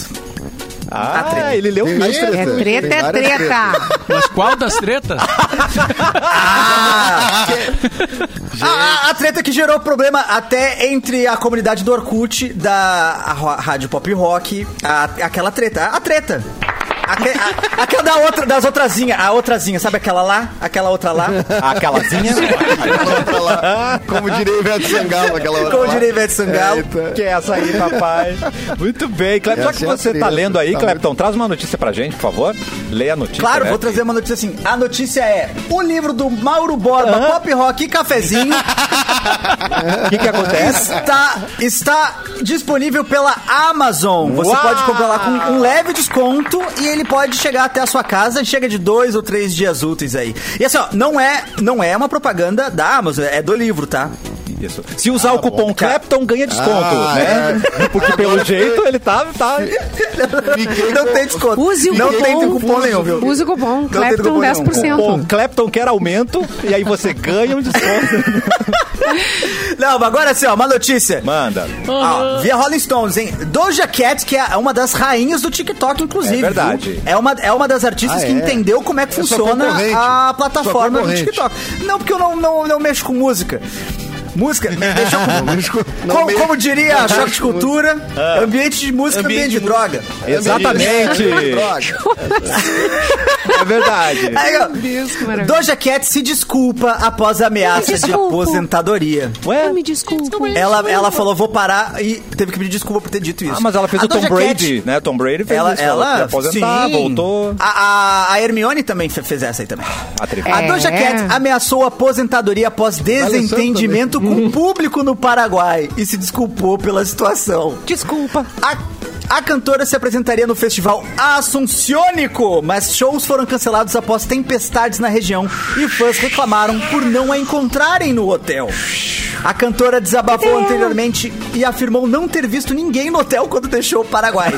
Ah, treta. ele leu mais. É Tem treta, é várias treta. Mas qual das tretas? Ah, a, a- a treta que gerou problema até entre a comunidade do Orkut, da a ro- rádio pop rock, a- aquela treta. A treta. A- aquela da outra, das outrazinhas, a outrazinha, sabe aquela lá? Aquela outra lá? Aquelazinha. Como diria Ivete Sangalo, aquela hora. Como diria Ivete Sangalo. Eita. que é essa aí, papai. Muito bem. Clepton, já que é você tá lendo aí, Tá Clepton, traz uma notícia pra gente, por favor. Leia a notícia. Claro, né? vou trazer uma notícia assim. A notícia é o livro do Mauro Borba, Pop Rock e Cafezinho O que que acontece? está, está disponível pela Amazon. Você Uau! pode comprar lá com um leve desconto e ele pode chegar até a sua casa. Chega de dois ou três dias úteis aí. E assim, ó, não é, não é uma propaganda da Amazon, é do livro, tá? Isso. Se usar o cupom Clepton, ganha desconto, Ah, né? Porque pelo jeito ele tá... tá... Não tem desconto. Use o não cupom. tem cupom nenhum, viu? Use o cupom. Não Clepton cupom nenhum. 10%. Cupom Clepton quer aumento e aí você ganha um desconto. Não, mas agora assim, ó, uma notícia. Manda. Ó, via Rolling Stones, hein? Doja Cat, que é uma das rainhas do TikTok, inclusive. É verdade. viu? É uma, é uma das artistas Ah, que é? entendeu como é que É funciona a plataforma do. TikTok. Não, porque eu não, não, não mexo com música. Música, deixa eu... Não como, como diria a Choque de Cultura, Ah. ambiente de música, ambiente, de droga. Exatamente. Droga. É verdade. Aí, ó. Doja Cat se desculpa após a ameaça de aposentadoria. Ué? Ah, me desculpa. Ela, ela falou, vou parar e teve que pedir desculpa por ter dito isso. Ah, mas ela fez A o Tom Doja Brady, Cat- né? Tom Brady fez ela, isso. ela, foi aposentar, sim. voltou. A, a, a Hermione também fe- fez essa aí também. Atrevido. A É. Doja Cat ameaçou a aposentadoria após desentendimento com o público no Paraguai e se desculpou pela situação. Desculpa. A, a cantora se apresentaria no festival Assunciônico, mas shows foram cancelados após tempestades na região e fãs reclamaram por não a encontrarem no hotel. A cantora desabafou anteriormente e afirmou não ter visto ninguém no hotel quando deixou o Paraguai.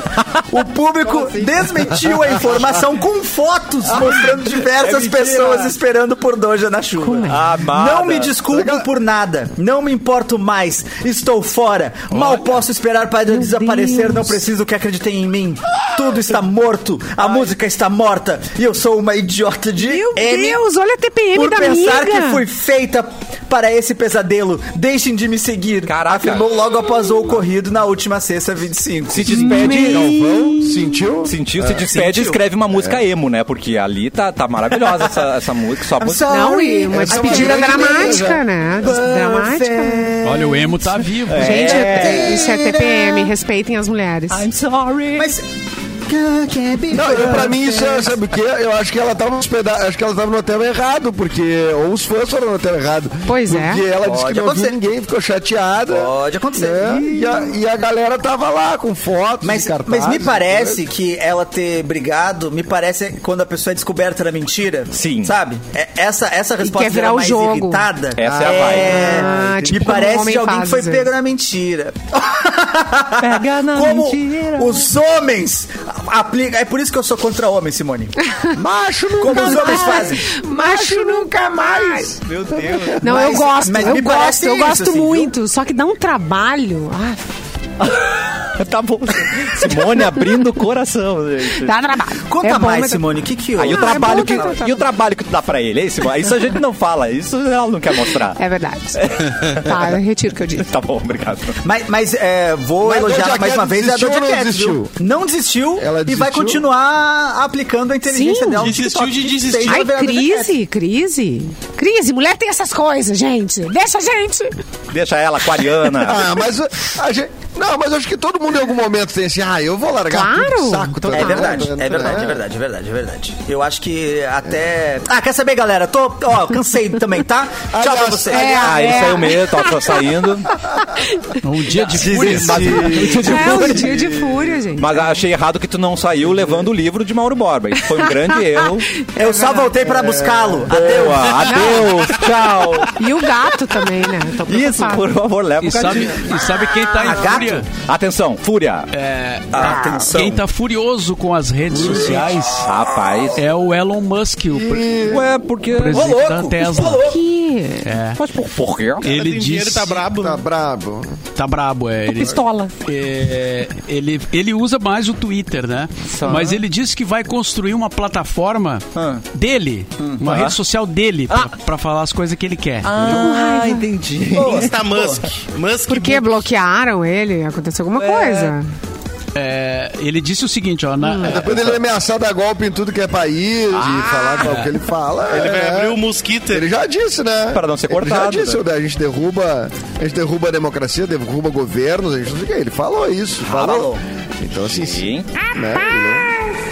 O público desmentiu a informação com fotos mostrando diversas mentira. pessoas esperando por Doja na chuva. Amada. Não me desculpo por nada. Não me importo mais. Estou fora. Mal posso esperar para desaparecer. Deus. Não preciso que acreditem em mim. Tudo está morto. A música está morta. E eu sou uma idiota de Meu M Deus, olha a TPM por da pensar amiga. que fui feita para esse pesadelo. Deixem de me seguir. Caraca. Afirmou logo após o ocorrido na última sexta 25. Se despede. Galvão, sentiu? Sentiu, se despede e escreve uma música emo, né? Porque ali tá, tá maravilhosa essa, essa música. Só música. Não, e uma é despedida dramática, né? Dramática. Olha, o emo tá vivo. Gente, isso é TPM, respeitem as mulheres. I'm sorry. Mas. Não, eu, pra mim isso é, sabe o quê? Eu acho que ela tava hospedada, acho que ela tava no hotel errado, porque. Ou os fãs foram no hotel errado. Pois é. Porque ela disse Pode que não acontecer. viu ninguém, ficou chateada. Pode acontecer. né? E, a, e a galera tava lá com fotos. Mas, e cartazes, mas me parece né? que ela ter brigado, me parece quando a pessoa é descoberta da mentira. Sim. Sabe? É- essa, essa resposta quer virar o jogo. irritada. Essa é a vibe. É, Ah, tipo me parece de alguém faz, que foi pego na mentira. Pega na Como mentira. os homens aplicam. É por isso que eu sou contra homem, Simone. Macho nunca Como os homens mais. fazem. Macho nunca mais. Meu Deus. Não, Mas- eu gosto, mas eu me gosto, eu isso, gosto assim, viu? muito. Só que dá um trabalho. Ah, tá bom. Simone abrindo o coração, gente. dá trabalho. Conta É mais, mas- Simone. O que que o Ah, trabalho é bom, que, tá, tá, tá. e o trabalho que tu dá pra ele, é isso? Isso a gente não fala, isso ela não quer mostrar. É verdade. tá, eu retiro o que eu disse. Tá bom, obrigado. Mas, mas, é, vou Mas elogiar mais uma vez a desistiu Doja não Cat, desistiu? Não desistiu Ela e vai continuar aplicando a inteligência Sim. dela. Desistiu de que desistir. Ai, a crise, crise. Crise, mulher tem essas coisas, gente. Deixa a gente. Deixa ela, aquariana. Ah, mas a gente. Não, mas acho que todo mundo em algum momento tem assim, ah, eu vou largar Claro. tudo saco. tá É verdade, é verdade, é verdade, é verdade, é verdade. Eu acho que até. Ah, quer saber, galera? Tô, ó, cansei também, tá? Tchau pra vocês. é, Ah, ele é. saiu mesmo, tá só saindo. Um dia de fúria. Mas, É um dia de fúria, gente. mas achei errado que tu não saiu levando o livro de Mauro Borba. Isso foi um grande erro. Eu só voltei pra buscá-lo. Adeus. Boa, adeus, tchau. E o gato também, né? Tô Isso, por favor, leva E o sabe, gatinho. e sabe quem tá em Ah, gato? Fúria? Atenção, fúria. É, Atenção. quem tá furioso com as redes sociais Rapaz. é o Elon Musk, o pre- Ué, porque... Ô, presidente louco. da Ô, Tesla. Que Mas por, por quê? Ele Tem dinheiro, diz... tá brabo. Tá brabo. Tá brabo, é. Ele, pistola. é, ele, ele usa mais o Twitter, né? Mas ele disse que vai construir uma plataforma Ah. dele, uma Ah. rede social dele, pra, pra falar as coisas que ele quer. Ah, entendi. Insta Musk. Musk. Porque bloquearam ele? Aconteceu alguma coisa. É, ele disse o seguinte, ó. Na, Depois ele ameaçar dar golpe em tudo que é país e falar qual que ele fala. Ele vai é. abrir o mosquito. Ele já disse, né? Para não ser Ele cortado, já disse, né? né? a gente derruba, a gente derruba a democracia, derruba governos, a gente não sei o que. Ele falou isso, falou. falou. Então assim, Sim. né?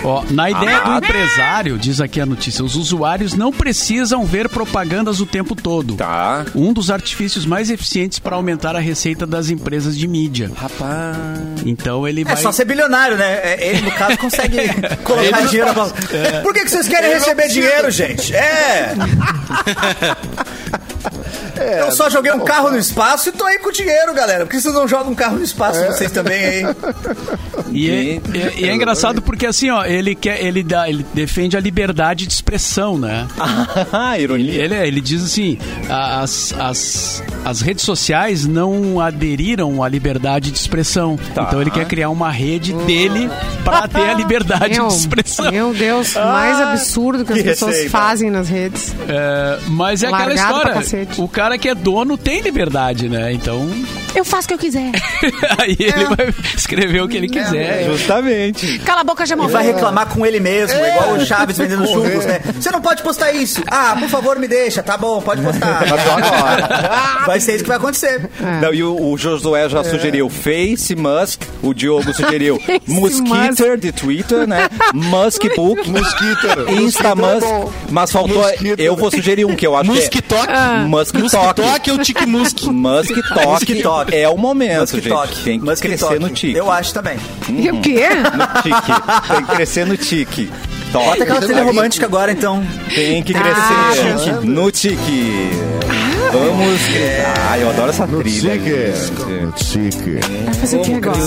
Ele- Ó, na ideia Ah. do empresário, diz aqui a notícia, os usuários não precisam ver propagandas o tempo todo. Tá. Um dos artifícios mais eficientes para aumentar a receita das empresas de mídia. Rapaz. Então ele É vai. só ser bilionário, né? É, Ele, no caso, consegue colocar dinheiro na mão. Por que, que vocês querem receber dinheiro, gente? É! Eu só joguei um carro no espaço e tô aí com dinheiro, galera. Por que vocês não jogam um carro no espaço, vocês também aí? E é, é- é engraçado porque assim, ó, ele quer, ele dá, ele defende a liberdade de expressão, né? Ah, ironia. Ele, ele diz assim, as, as, as redes sociais não aderiram à liberdade de expressão. Tá. Então ele quer criar uma rede dele para ter a liberdade Meu, de expressão. meu Deus, o mais absurdo que as que pessoas receita. fazem nas redes. É, mas é aquela Largado pra história. O cara que é dono tem liberdade, né? Então Eu faço o que eu quiser. aí ele vai escrever o que ele quiser. Justamente. Cala a boca, E Jamal. vai reclamar com ele mesmo, igual o Chaves vendendo churros, né? Você não pode postar isso. Ah, por favor, me deixa. Tá bom, pode postar. Vai ser isso que vai acontecer. Não, e o, o Josué já sugeriu Face Musk, o Diogo sugeriu Face Mosquiter de Twitter, né? Musk Book, Mosquiter. Insta é Musk. Mas faltou. Eu vou sugerir um que eu acho que Muskitoque. é Musk Talk. Ou Tique Musk? Musk Talk Muskitoque. é o momento, Musk gente. Talk. Tem que Musk crescer Talk. no tique. Eu acho também. E o quê? No tique. Tem que crescer no tique. Talk. Bota aquela trilha romântica agora, então. Tem que Ah, crescer no tique. Vamos. Ah, eu adoro essa No trilha. tique. Tique. Vai fazer o que agora?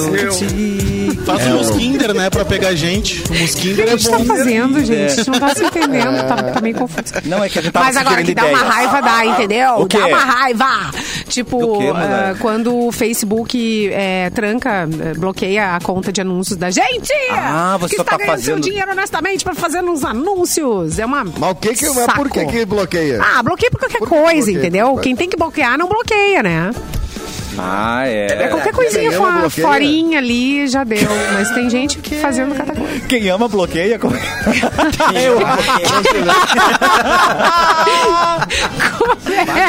Faz o Muskinder, né? Pra pegar gente. O O que a é gente tá bom. fazendo, gente? A gente não tá se entendendo, tá, tá meio confuso. Não, é que a gente tava Mas agora que dá uma raiva, dá, entendeu? O quê? Dá uma raiva. Tipo, quê, ah, quando o Facebook é, tranca, bloqueia a conta de anúncios da gente. Ah, você que só está tá ganhando fazendo- seu dinheiro honestamente pra fazer uns anúncios. É uma. Mas o que que, mas por que saco. que bloqueia? Ah, bloqueia por qualquer Por que coisa, bloqueia? entendeu? Quem tem que bloquear não bloqueia, né? Ah, é. Qualquer coisinha Quem forinha ali já deu. Mas tem gente fazendo cada coisa. Quem ama bloqueia. como-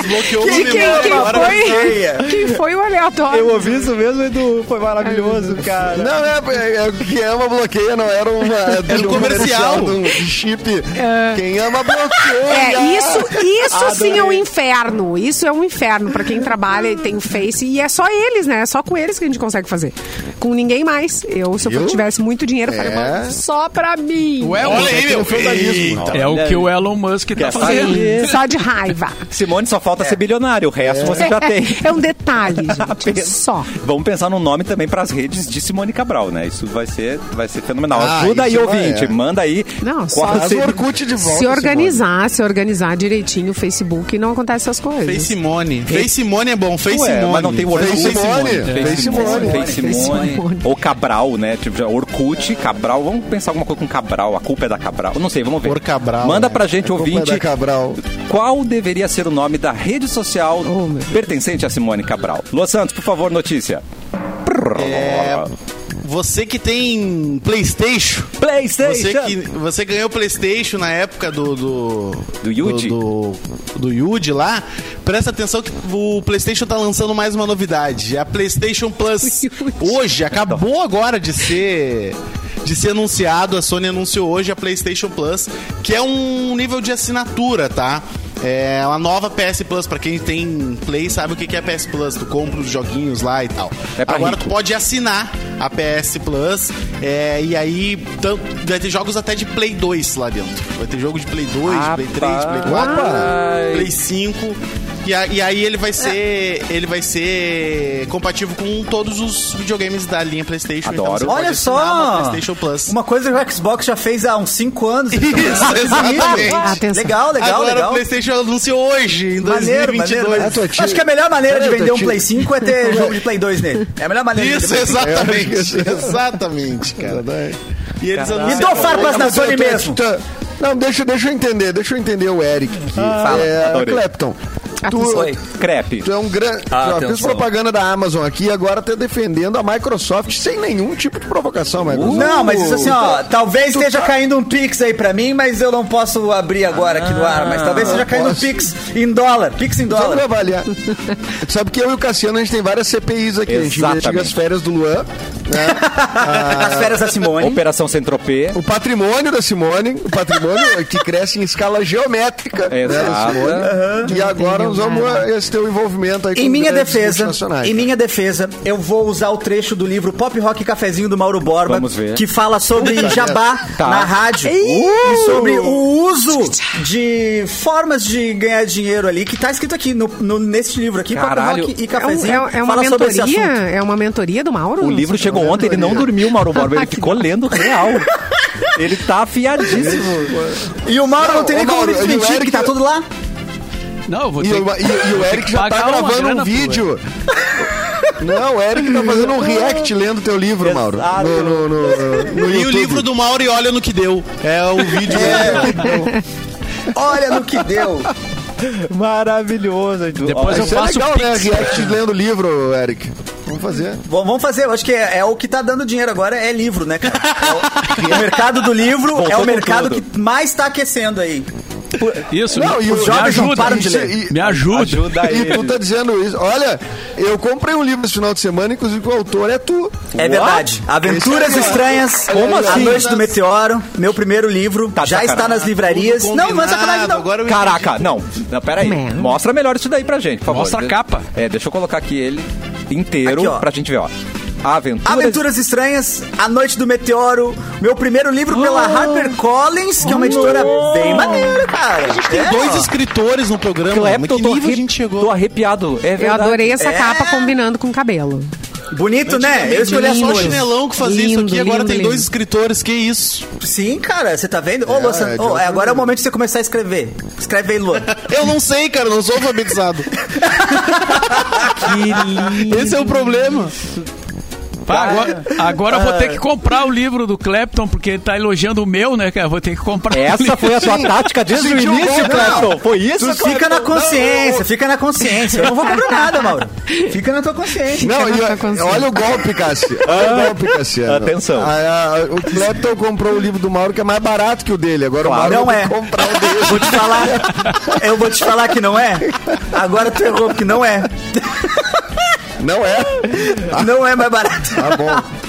Bloqueou De uma quem, memória quem agora. foi, quem foi o aleatório? Eu ouvi isso mesmo, Edu. Foi maravilhoso, cara. Não, é, é, é, quem ama bloqueia, não era uma, Era um comercial. de um chip. Quem ama bloqueia. É, isso, isso sim é um inferno. Isso é um inferno pra quem trabalha e tem o Face. E é só eles, né? É só com eles que a gente consegue fazer. Com ninguém mais. Eu, se eu Viu? tivesse muito dinheiro, eu faria É. "Mano, só pra mim. Ué, Olha aí, meu. feudalismo. Eita. É o que o Elon Musk tá Quer fazendo. fazer? Só de raiva. Simone, só falta ser bilionário. O resto você já tem. É um detalhe, gente. Só. Vamos pensar num nome também pras redes de Simone Cabral, né? Isso vai ser, vai ser fenomenal. Ah, Ajuda aí, ouvinte. é. Manda aí. Não, só- seria- Orkut de volta. Se organizar, se organizar direitinho o Facebook, não acontece essas coisas. Fez Simone. Fez Simone é bom. Ué, Simone. mas não tem o Orkut. Simone. Fez Simone. Fez Simone. Ou Cabral, né? Tipo, já Orkut, Cabral. Vamos pensar alguma coisa com Cabral. A culpa é da Cabral. Não sei, vamos ver. Por Cabral, Manda né? pra gente, Culpa ouvinte, Cabral. qual deveria ser o nome da rede social Oh, pertencente a Simone Cabral. Lua Santos, por favor, notícia. É, você que tem Playstation. PlayStation. Você que você ganhou Playstation na época do do Do Yuji? do, do, do Yuji lá. Presta atenção que o Playstation tá lançando mais uma novidade, é a Playstation Plus. Hoje acabou agora de ser de ser anunciado, a Sony anunciou hoje a PlayStation Plus, que é um nível de assinatura, tá? É uma nova PS Plus, pra quem tem Play sabe o que é PS Plus, tu compra os joguinhos lá e tal. É Agora rico. tu pode assinar a PS Plus é, e aí tam- vai ter jogos até de Play 2 lá dentro. Vai ter jogo de Play 2, de Play 3, de Play 4, Rapaz. Play 5. E, a- e aí ele vai ser ele vai ser compatível com todos os videogames da linha PlayStation. Adoro. você pode Olha só! PlayStation Plus. Uma coisa que o Xbox já fez há uns 5 anos. Isso, exatamente. Atenção. Legal, legal, Agora legal. o PlayStation anunciou hoje, em Maneiro, 2022. maneiro. Ah, Acho que a melhor maneira de vender um Play 5 é ter jogo de Play 2 nele. É a melhor maneira Isso, exatamente. Que- exatamente, cara. E eles E anunciaram dou farpas na Sony mesmo. Não, deixa, deixa eu entender, deixa eu entender o Eric. aqui. Fala, é, adorei. Clapton, Tu, Oi. Crepe. tu é um grande. Ah, fiz propaganda da Amazon aqui e agora tá defendendo a Microsoft sem nenhum tipo de provocação, Microsoft. Não, mas isso assim, ó, talvez tu esteja tá- caindo um Pix aí pra mim, mas eu não posso abrir agora aqui no ar. Mas talvez esteja caindo um posso. Pix em dólar. Pix em Só dólar. avaliar. Tu sabe que eu e o Cassiano, a gente tem várias CPIs aqui. A gente Exatamente. investiga as férias do Luan, né? As férias da Simone. Operação Centropê. o patrimônio da Simone, o patrimônio que cresce em escala geométrica. né, da Exato. Simone. E agora Usamos cara. esse teu envolvimento aí com Em minha grandes defesa, em minha defesa, eu vou usar o trecho do livro Pop Rock Cafezinho do Mauro Borba, que fala sobre jabá Tá. na rádio e sobre o uso de formas de ganhar dinheiro ali, que tá escrito aqui no, no- nesse livro aqui, Caralho. Pop Rock e É, um- Cafezinho. é- é uma fala sobre esse mentoria? É uma mentoria do Mauro? O livro chegou ontem, ele não dormiu, Mauro Borba. Ele ficou lendo real. Ele tá afiadíssimo. E o Mauro não, tem nem como desmentir, que tá tudo lá. Não, eu vou E, ter o- que- e- e o Eric já tá gravando um vídeo. Não, o Eric tá fazendo um react lendo teu livro, Mauro. No, no, no, no E o livro do Mauro e olha no que deu. É o vídeo. Olha no que deu. Maravilhoso. Edu. Depois Ó, eu é faço legal, né? React lendo livro, Eric. Vamos fazer. Bom, vamos fazer, eu acho que é, é o que tá dando dinheiro agora, é livro, né, cara? É o, o mercado do livro Voltou é o mercado tudo. que mais tá aquecendo aí. Isso, Não, me, e os jovens não ajuda. param de ler. e- Me ajuda. Ajuda E tu tá dizendo isso. Olha, eu comprei um livro esse final de semana, inclusive o autor é tu. É verdade. Aventuras é- Estranhas, Como A assim? Noite do Meteoro, meu primeiro livro, Tá já está sacanagem. nas livrarias. Não, não é sacanagem não. Agora Caraca, não. Não, pera aí. Man. Mostra melhor isso daí pra gente, por favor. Mostra a capa. É, deixa eu colocar aqui ele inteiro Aqui, ó. pra gente ver, ó. Aventuras... Aventuras Estranhas, A Noite do Meteoro, meu primeiro livro pela Oh. HarperCollins, que é uma editora bem maneira, cara. A gente tem É, dois escritores no programa. Mas Clepton, que tô, nível a gente chegou? tô arrepiado. É Eu verdade. adorei essa É. capa combinando com o cabelo. Bonito, né? Eu escolhi só o chinelão que fazia isso Lindo, aqui, agora lindo, tem lindo. dois escritores, que isso? Sim, cara, você tá vendo? Ô, É, Lua, você- é é, agora é o momento de você começar a escrever. Escreve aí, Lua. Eu não sei, cara, eu não sou alfabetizado. Que lindo. Esse é o problema. Pá, agora agora eu vou ter que comprar o livro do Clapton, porque ele tá elogiando o meu, né, cara? Vou ter que comprar o Essa livro. foi a tua tática desde o início, bom, Clepton. Foi isso, Tu fica na consciência, fica na consciência. Eu não vou comprar nada, Mauro. Fica na tua consciência. Não, e, consciência. olha o golpe, Cássio. Olha o golpe, Cassiano. Atenção. A- a- o Clepton comprou o livro do Mauro que é mais barato que o dele. Agora Claro. o Mauro Não vai é. comprar o dele. Vou te falar. Eu vou te falar que não é. Agora tu errou, que não é. Não é? Não é mais barato. Tá bom.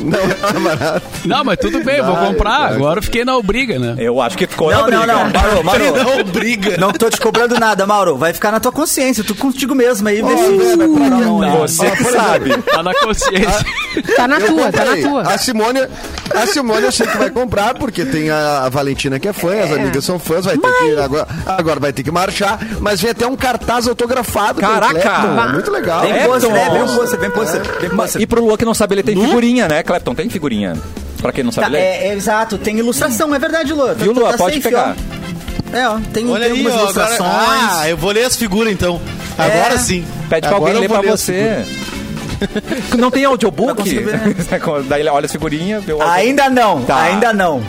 Não é barato. Não, mas tudo bem, eu vou comprar. vai. Agora eu fiquei na obriga, né? Eu acho que ficou Não, na não, briga. não. Mauro, Mauro. Não, briga. Não tô te cobrando nada, Mauro. Vai ficar na tua consciência. Tu contigo mesmo aí. não é. Você que sabe. Tá na consciência. Tá na Eu tua, tá na tua. A Simone, a Simone eu sei que vai comprar, porque tem a, Valentina que é fã, as amigas são fãs, vai ter que. Agora, agora vai ter que marchar, mas vem até um cartaz autografado. Caraca! É muito legal. Vem É, pôster, né? Vem pôster, vem pôster. E pro Lua que não sabe, ele tem figurinha, né, Clepton? Tem figurinha. Pra quem não sabe Tá, ler. é, é, exato, tem ilustração, é verdade, Lua. Tá- Viu, tá- Lua? tá Pode safe, pegar. ó. É, ó, tem, Olha tem aí, algumas ó. Agora, ilustrações. ah, eu vou ler as figuras então. Agora sim. Pede pra Agora alguém ler pra as você. Não tem audiobook? Ver. Daí ele olha as figurinhas, vê o audiobook. Ainda não, Tá. ainda não.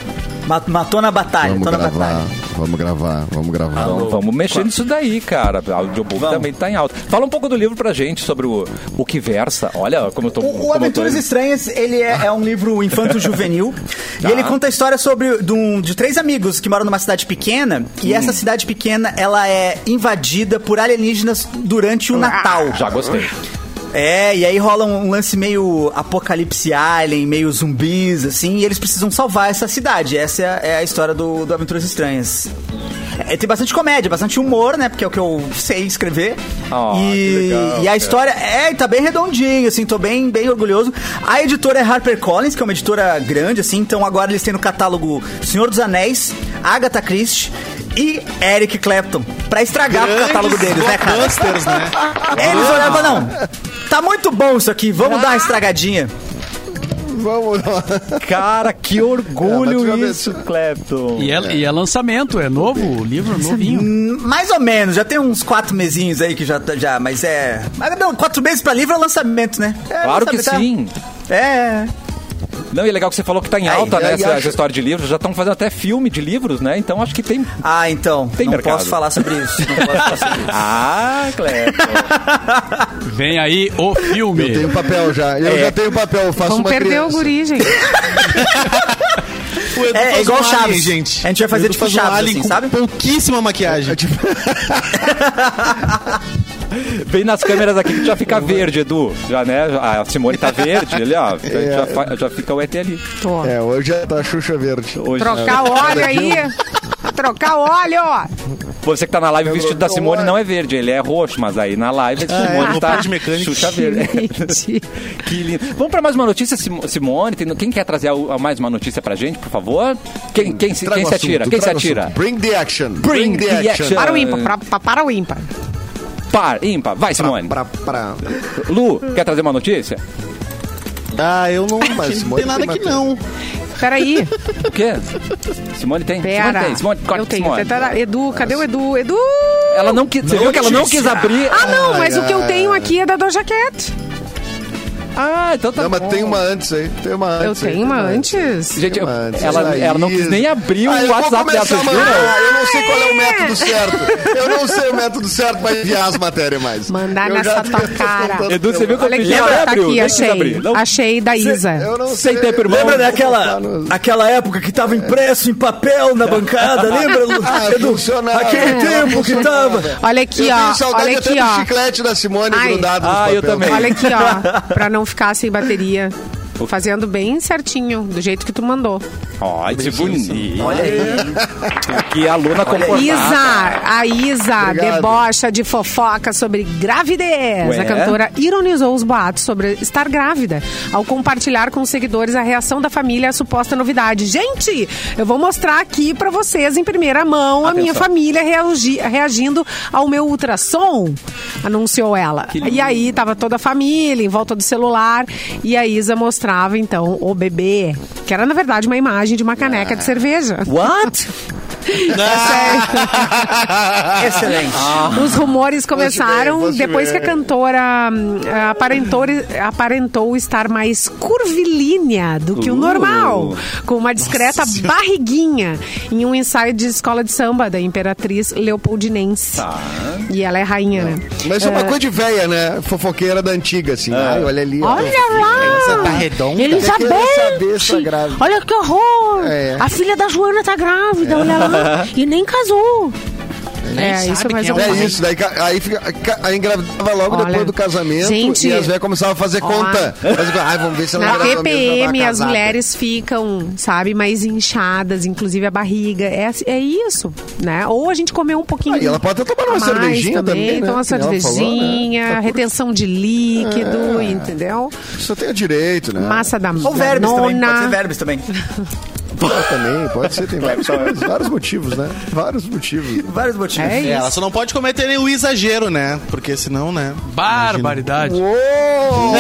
Ma- Matou na batalha, Vamos gravar, batalha. vamos gravar, vamos gravar. Vamos, vamos mexer nisso daí, cara. O audiobook Vamos. também tá em alta. Fala um pouco do livro pra gente, sobre o, o que versa. Olha como eu tô... O, o eu tô- Aventuras Estranhas, ele é, é um livro infanto-juvenil. Tá. E ele conta a história sobre de, um- de três amigos que moram numa cidade pequena. E Hum. essa cidade pequena, ela é invadida por alienígenas durante o Natal. Já gostei. É, e aí rola um, lance meio apocalipse alien, meio zumbis, assim, e eles precisam salvar essa cidade. Essa é a, é a história do, do Aventuras Estranhas. É, tem bastante comédia, bastante humor, né? Porque é o que eu sei escrever. Ah, que e, legal, e a cara. história é, tá bem redondinho, assim, tô bem, bem orgulhoso. A editora é HarperCollins, que é uma editora grande, assim, então agora eles têm no catálogo Senhor dos Anéis, Agatha Christie e Eric Clapton. Pra estragar o catálogo deles, né, cara? Blockbusters, né? Eles olhavam, não. Tá muito bom isso aqui, vamos dar uma estragadinha. Vamos lá. Cara, que É, orgulho já isso, Clepton. E é, e é lançamento, é novo, o livro novinho. Hum, Mais ou menos, já tem uns quatro mesinhos aí que já, tá- já mas é. Mas não, quatro meses pra livro é lançamento, né? É Claro que lançamento, sim. tá? É. Não, e é legal que você falou que tá em alta, né? aí Essa, acho- história de livros. Já estão fazendo até filme de livros, né? Então acho que tem. Ah, então. Tem não mercado. posso falar sobre isso. Não posso falar sobre isso. Ah, Cleber. Vem aí o filme. Eu tenho papel já. Eu já tenho papel, eu faço Vamos uma perder criança. o guri, gente. O Edu É, é faz igual um Chaves. alien, gente. A gente vai fazer tipo faz um Chaves, alien assim, com sabe? pouquíssima maquiagem. Vem nas câmeras aqui que já fica verde, Edu. Já, né? A Simone tá verde ali, ó. Já, fa- já fica o ET ali. Tô. É, hoje já tá Xuxa Verde. Hoje, Trocar o óleo aí. Trocar o óleo. Você que tá na live, o vestido da Simone não é verde, ele é roxo, mas aí na live a Simone é, tá de mecânico. Xuxa verde. Gente. que lindo. Vamos pra mais uma notícia, Sim- Simone? Tem- quem quer trazer a- a mais uma notícia pra gente, por favor? Quem, quem, quem o se atira? Quem se atira? assunto. Bring the action. Bring the action. Para o ímpar. Para o ímpar. Par, ímpar. Vai, Simone. Pra, pra... Lu, quer trazer uma notícia? Ah, eu não... Mas Não tem nada aqui, não. Peraí. O quê? Simone tem? Pera. Simone tem. Simone, corta Eu tenho. Simone. Tenta- Edu, cadê o Edu? Edu! Ela não quis. Você viu que ela não quis abrir. Ah, não, mas o que eu ai, tenho aqui é da Doja Cat. Ah, então tá Não, mas bom. tem uma antes aí. Tem uma Eu antes aí, tenho tem uma antes. Gente, eu- uma antes. ela, Aí, ela não quis nem abrir o Ah, eu vou WhatsApp dela, vocês viram? Eu não sei qual é o método certo. Eu não sei o método certo pra enviar as matérias mais. Mandar Eu nessa tua cara. Edu, você viu que eu Olha aqui, pedi? Ela tá abriu, aqui, achei. abrir. Não- Achei da Isa. Eu não Sem sei. tempo, irmão. Lembra daquela no- aquela época que tava impresso em papel na bancada? Lembra? Ah, Edu? Aquele É, tempo que tava. Olha aqui, Eu ó. tenho saudade Olha aqui, ó. chiclete da Simone Ai. grudado nos Ah, eu papel. também. Olha aqui, ó. Pra não ficar sem bateria. Fazendo bem certinho, do jeito que tu mandou. Ai, que bonito. Olha aí. Que aluna comportada. Isa, a Isa Obrigado. debocha de fofoca sobre gravidez. Ué? A cantora ironizou os boatos sobre estar grávida ao compartilhar com os seguidores a reação da família à suposta novidade. Gente, eu vou mostrar aqui pra vocês em primeira mão a minha Atenção. família reagi- reagindo ao meu ultrassom, anunciou ela. E aí tava toda a família em volta do celular e a Isa mostrava então o bebê, que era na verdade uma imagem de uma caneca de cerveja. What? Excelente. Os rumores começaram depois que a cantora hum, aparentou, aparentou estar mais curvilínea do que o Uh. normal, com uma discreta barriguinha em um ensaio de escola de samba da Imperatriz Leopoldinense. Tá. E ela é rainha, né? Mas é uma coisa de velha, né? Fofoqueira da antiga, assim. Ai, olha ali. ó. Olha lá! tá redonda. Elizabeth! Saber tá grávida. Olha que horror! É. A filha da Joana tá grávida, olha lá. e nem casou. É, isso é mais é É isso, daí aí, fica, ca- aí engravidava logo Olha, depois do casamento gente, e as velhas começavam a fazer ó, conta. Ai, vamos ver se ela Na TPM as casada." mulheres ficam, sabe, mais inchadas, inclusive a barriga. É, é isso, né? Ou a gente comeu um pouquinho. Ah, e ela pode até tomar uma cervejinha também, né? Tomar uma nem ela falou, cervejinha, né? Tá retenção de líquido, É. entendeu? Isso tem o direito, né? Massa da Ou verbes também. nona. Pode ser verbes também. Ah, também, pode ser, tem vários, vários motivos, né? Vários motivos. Vários motivos. É É, isso. ela só não pode cometer nenhum exagero, né? Porque senão, né? Barbaridade. Uou!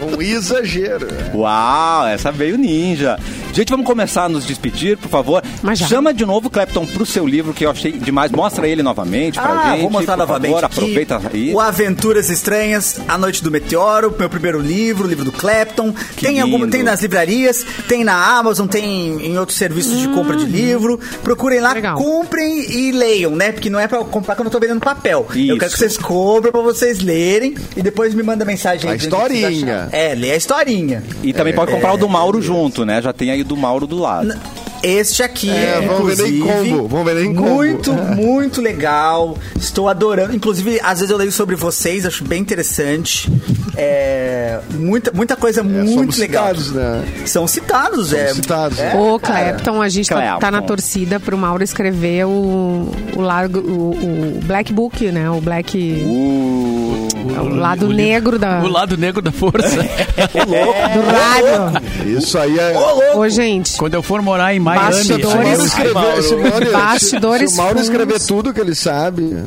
um exagero. Uau, essa veio ninja. Gente, vamos começar a nos despedir, por favor. Chama de novo o Clapton pro seu livro, que eu achei demais. Mostra ele novamente pra Ah, gente. vou mostrar por novamente. Favor, aproveita aí. O Aventuras Estranhas, A Noite do Meteoro, meu primeiro livro, o livro do Clapton. tem lindo. alguma, tem nas livrarias, tem na Amazon, tem em outros serviços de compra de livro. Procurem lá, Legal. comprem e leiam, né? Porque não é pra comprar quando eu tô vendendo papel. Eu Isso. quero que vocês comprem pra vocês lerem e depois me mandem mensagem aí. A que historinha. É, lê a historinha. E também pode comprar o do Mauro junto, né? Já tem aí o do Mauro do lado. Este aqui, É, vamos vender em combo, vamos vender em combo. Muito, muito legal. Estou adorando. Inclusive, às vezes eu leio sobre vocês, acho bem interessante. É, muita, muita coisa É, muito somos legal. citados, né? São citados, é. citados. É, Ô. Clapton, a gente tá, Clapton. tá na torcida pro Mauro escrever o, o, largo, o, o Black Book, né? O Black. Uh, o lado o negro da, O lado negro da força. do rádio. Isso aí é. Ô, gente. Quando eu for morar em Miami. Bastidores. Se o Mauro Mauro. escrever, se o Mauro- Bastidores se o Mauro escrever tudo que ele sabe,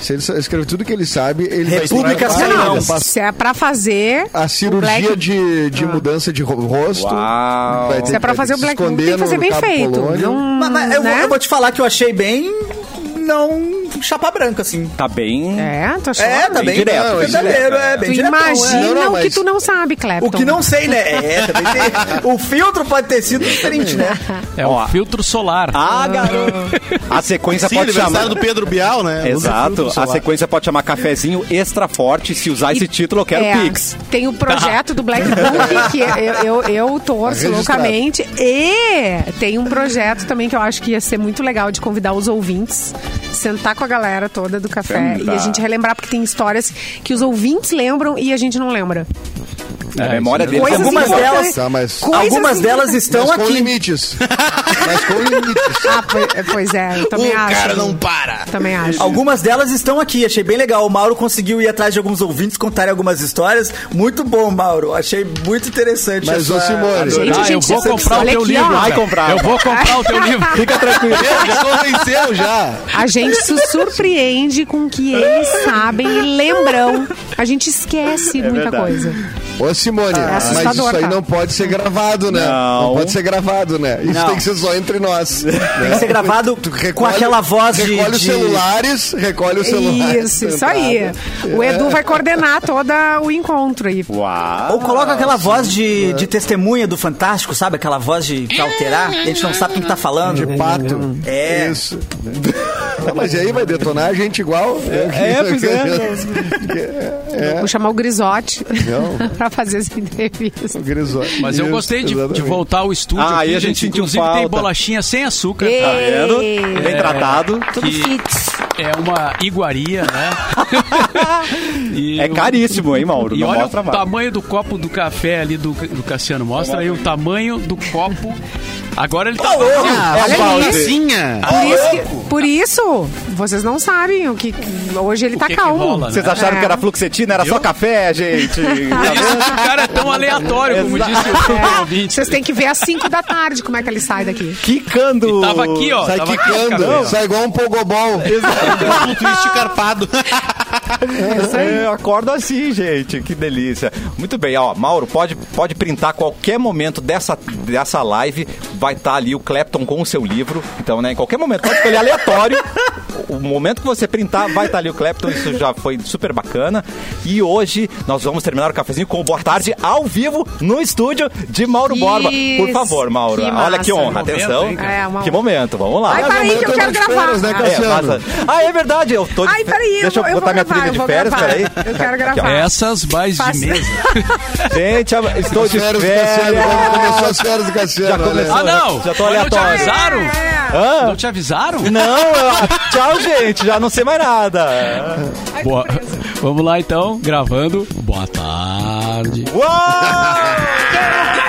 se ele escrever tudo que ele sabe, ele República vai Não, não. Se é pra fazer. a cirurgia Black- de, de mudança de ro- rosto. Uau. vai ter- Se é pra fazer o se Black tem que fazer bem feito. Não, Mas, mas eu, vou, né? eu vou te falar que eu achei bem. Não. Chapa branca, assim. Tá bem. É, achou? É, tá bem bem, direto, não, bem verdadeiro, direto, é é. bem Tu diretão, é. imagina Não, não, o que mas- tu não sabe, Clepton. O que não sei, né? É, também tem. O filtro pode ter sido diferente, né? É o filtro solar. Ah, garoto. A sequência Sim, pode chamar. do Pedro Bial, né? Exato. A sequência pode chamar cafezinho extra forte. Se usar esse título, eu quero É, Pix. Tem o projeto do Black Book, que eu, eu, eu torço loucamente. E tem um projeto também que eu acho que ia ser muito legal de convidar os ouvintes, sentar com a galera toda do café Verdade. e a gente relembrar, porque tem histórias que os ouvintes lembram e a gente não lembra. a memória deles é Coisas muito algumas boa. delas- importantes. Tá, mas, Coisas Algumas delas importantes. estão mas com aqui. limites. mas com limites. Ah, pois, pois é, eu também O acho. cara não para. Também acho. Algumas delas estão aqui, achei bem legal. O Mauro conseguiu ir atrás de alguns ouvintes, contarem algumas histórias. Muito bom, Mauro. Achei muito interessante. Mas, essa- ô, Simone, Gente, ah, eu gente, vou essa- comprar o olha teu aqui, livro. ó. Vai comprar. Eu vou comprar o teu livro. Fica tranquilo. Já convenceu, já. A gente se surpreende com o que eles sabem e lembram. A gente esquece muita verdade. coisa. Ô, Simone, mas isso aí não pode ser gravado, né? Não. pode ser gravado, né? Isso Não. tem que ser só entre nós. Tem que ser gravado com aquela voz de. Recolhe os celulares, recolhe os celulares. Isso, isso aí. O Edu vai coordenar todo o encontro aí. Uau. Ou coloca aquela voz de, de testemunha do Fantástico, sabe? Aquela voz de pra alterar. A gente não sabe quem que tá falando. De pato. É. Isso. Não, mas e aí vai detonar a gente igual? É, pois Vou chamar o Grisote Não. pra fazer essa entrevista. Grisó. Mas eu gostei de, de voltar ao estúdio. Ah, aqui, aí a gente sentiu Inclusive tem falta. bolachinha sem açúcar. Ei. Tá vendo? É. Bem tratado. Que é uma iguaria, né? E É caríssimo, hein, Mauro? E Não olha o tamanho do copo do café ali do, do Cassiano. Mostra aí o tamanho do copo. Agora ele tá. Ah, É Olha. Baldecinha. Por isso, que- por isso, vocês não sabem o que. Hoje ele tá que que calmo. rola, né? Vocês acharam É. que era fluxetina? Era só café, gente. Que o cara é tão aleatório, como Exato. disse o É, ouvinte. Vocês têm que ver às 5 da tarde como é que ele sai daqui. Quicando. E tava aqui, ó. Sai quicando, sai igual um pogobol. Um twist carpado. É, eu acordo assim, gente. Que delícia. Muito bem, ó. Mauro, pode, pode printar qualquer momento dessa, dessa live. Vai estar ali o Clapton com o seu livro. Então, né, em qualquer momento, pode escolher aleatório. O momento que você printar, vai estar ali o Clapton. Isso já foi super bacana. E hoje nós vamos terminar o cafezinho com o Boa Tarde ao vivo no estúdio de Mauro Borba. Por Isso, favor, Mauro. que Olha que honra. Que momento, Atenção. É, uma- Que momento. Vamos lá. Ai, Mas peraí, que eu quero férias, gravar. né, É, vaza. Ah, é verdade. Eu tô de Ai, peraí, eu Deixa eu eu botar vou minha eu de férias, gravar. peraí. Eu quero gravar. Essas mais Faça- de mesa. Gente, estou de Férias férias. começou as férias do Cassiano. Já começou. Ah, não! Já tô Mas Não te aleatório. avisaram? Hã? Não te avisaram? Não, eu- tchau, gente. Já não sei mais nada. Boa. Vamos lá então, gravando. Boa tarde. Uau!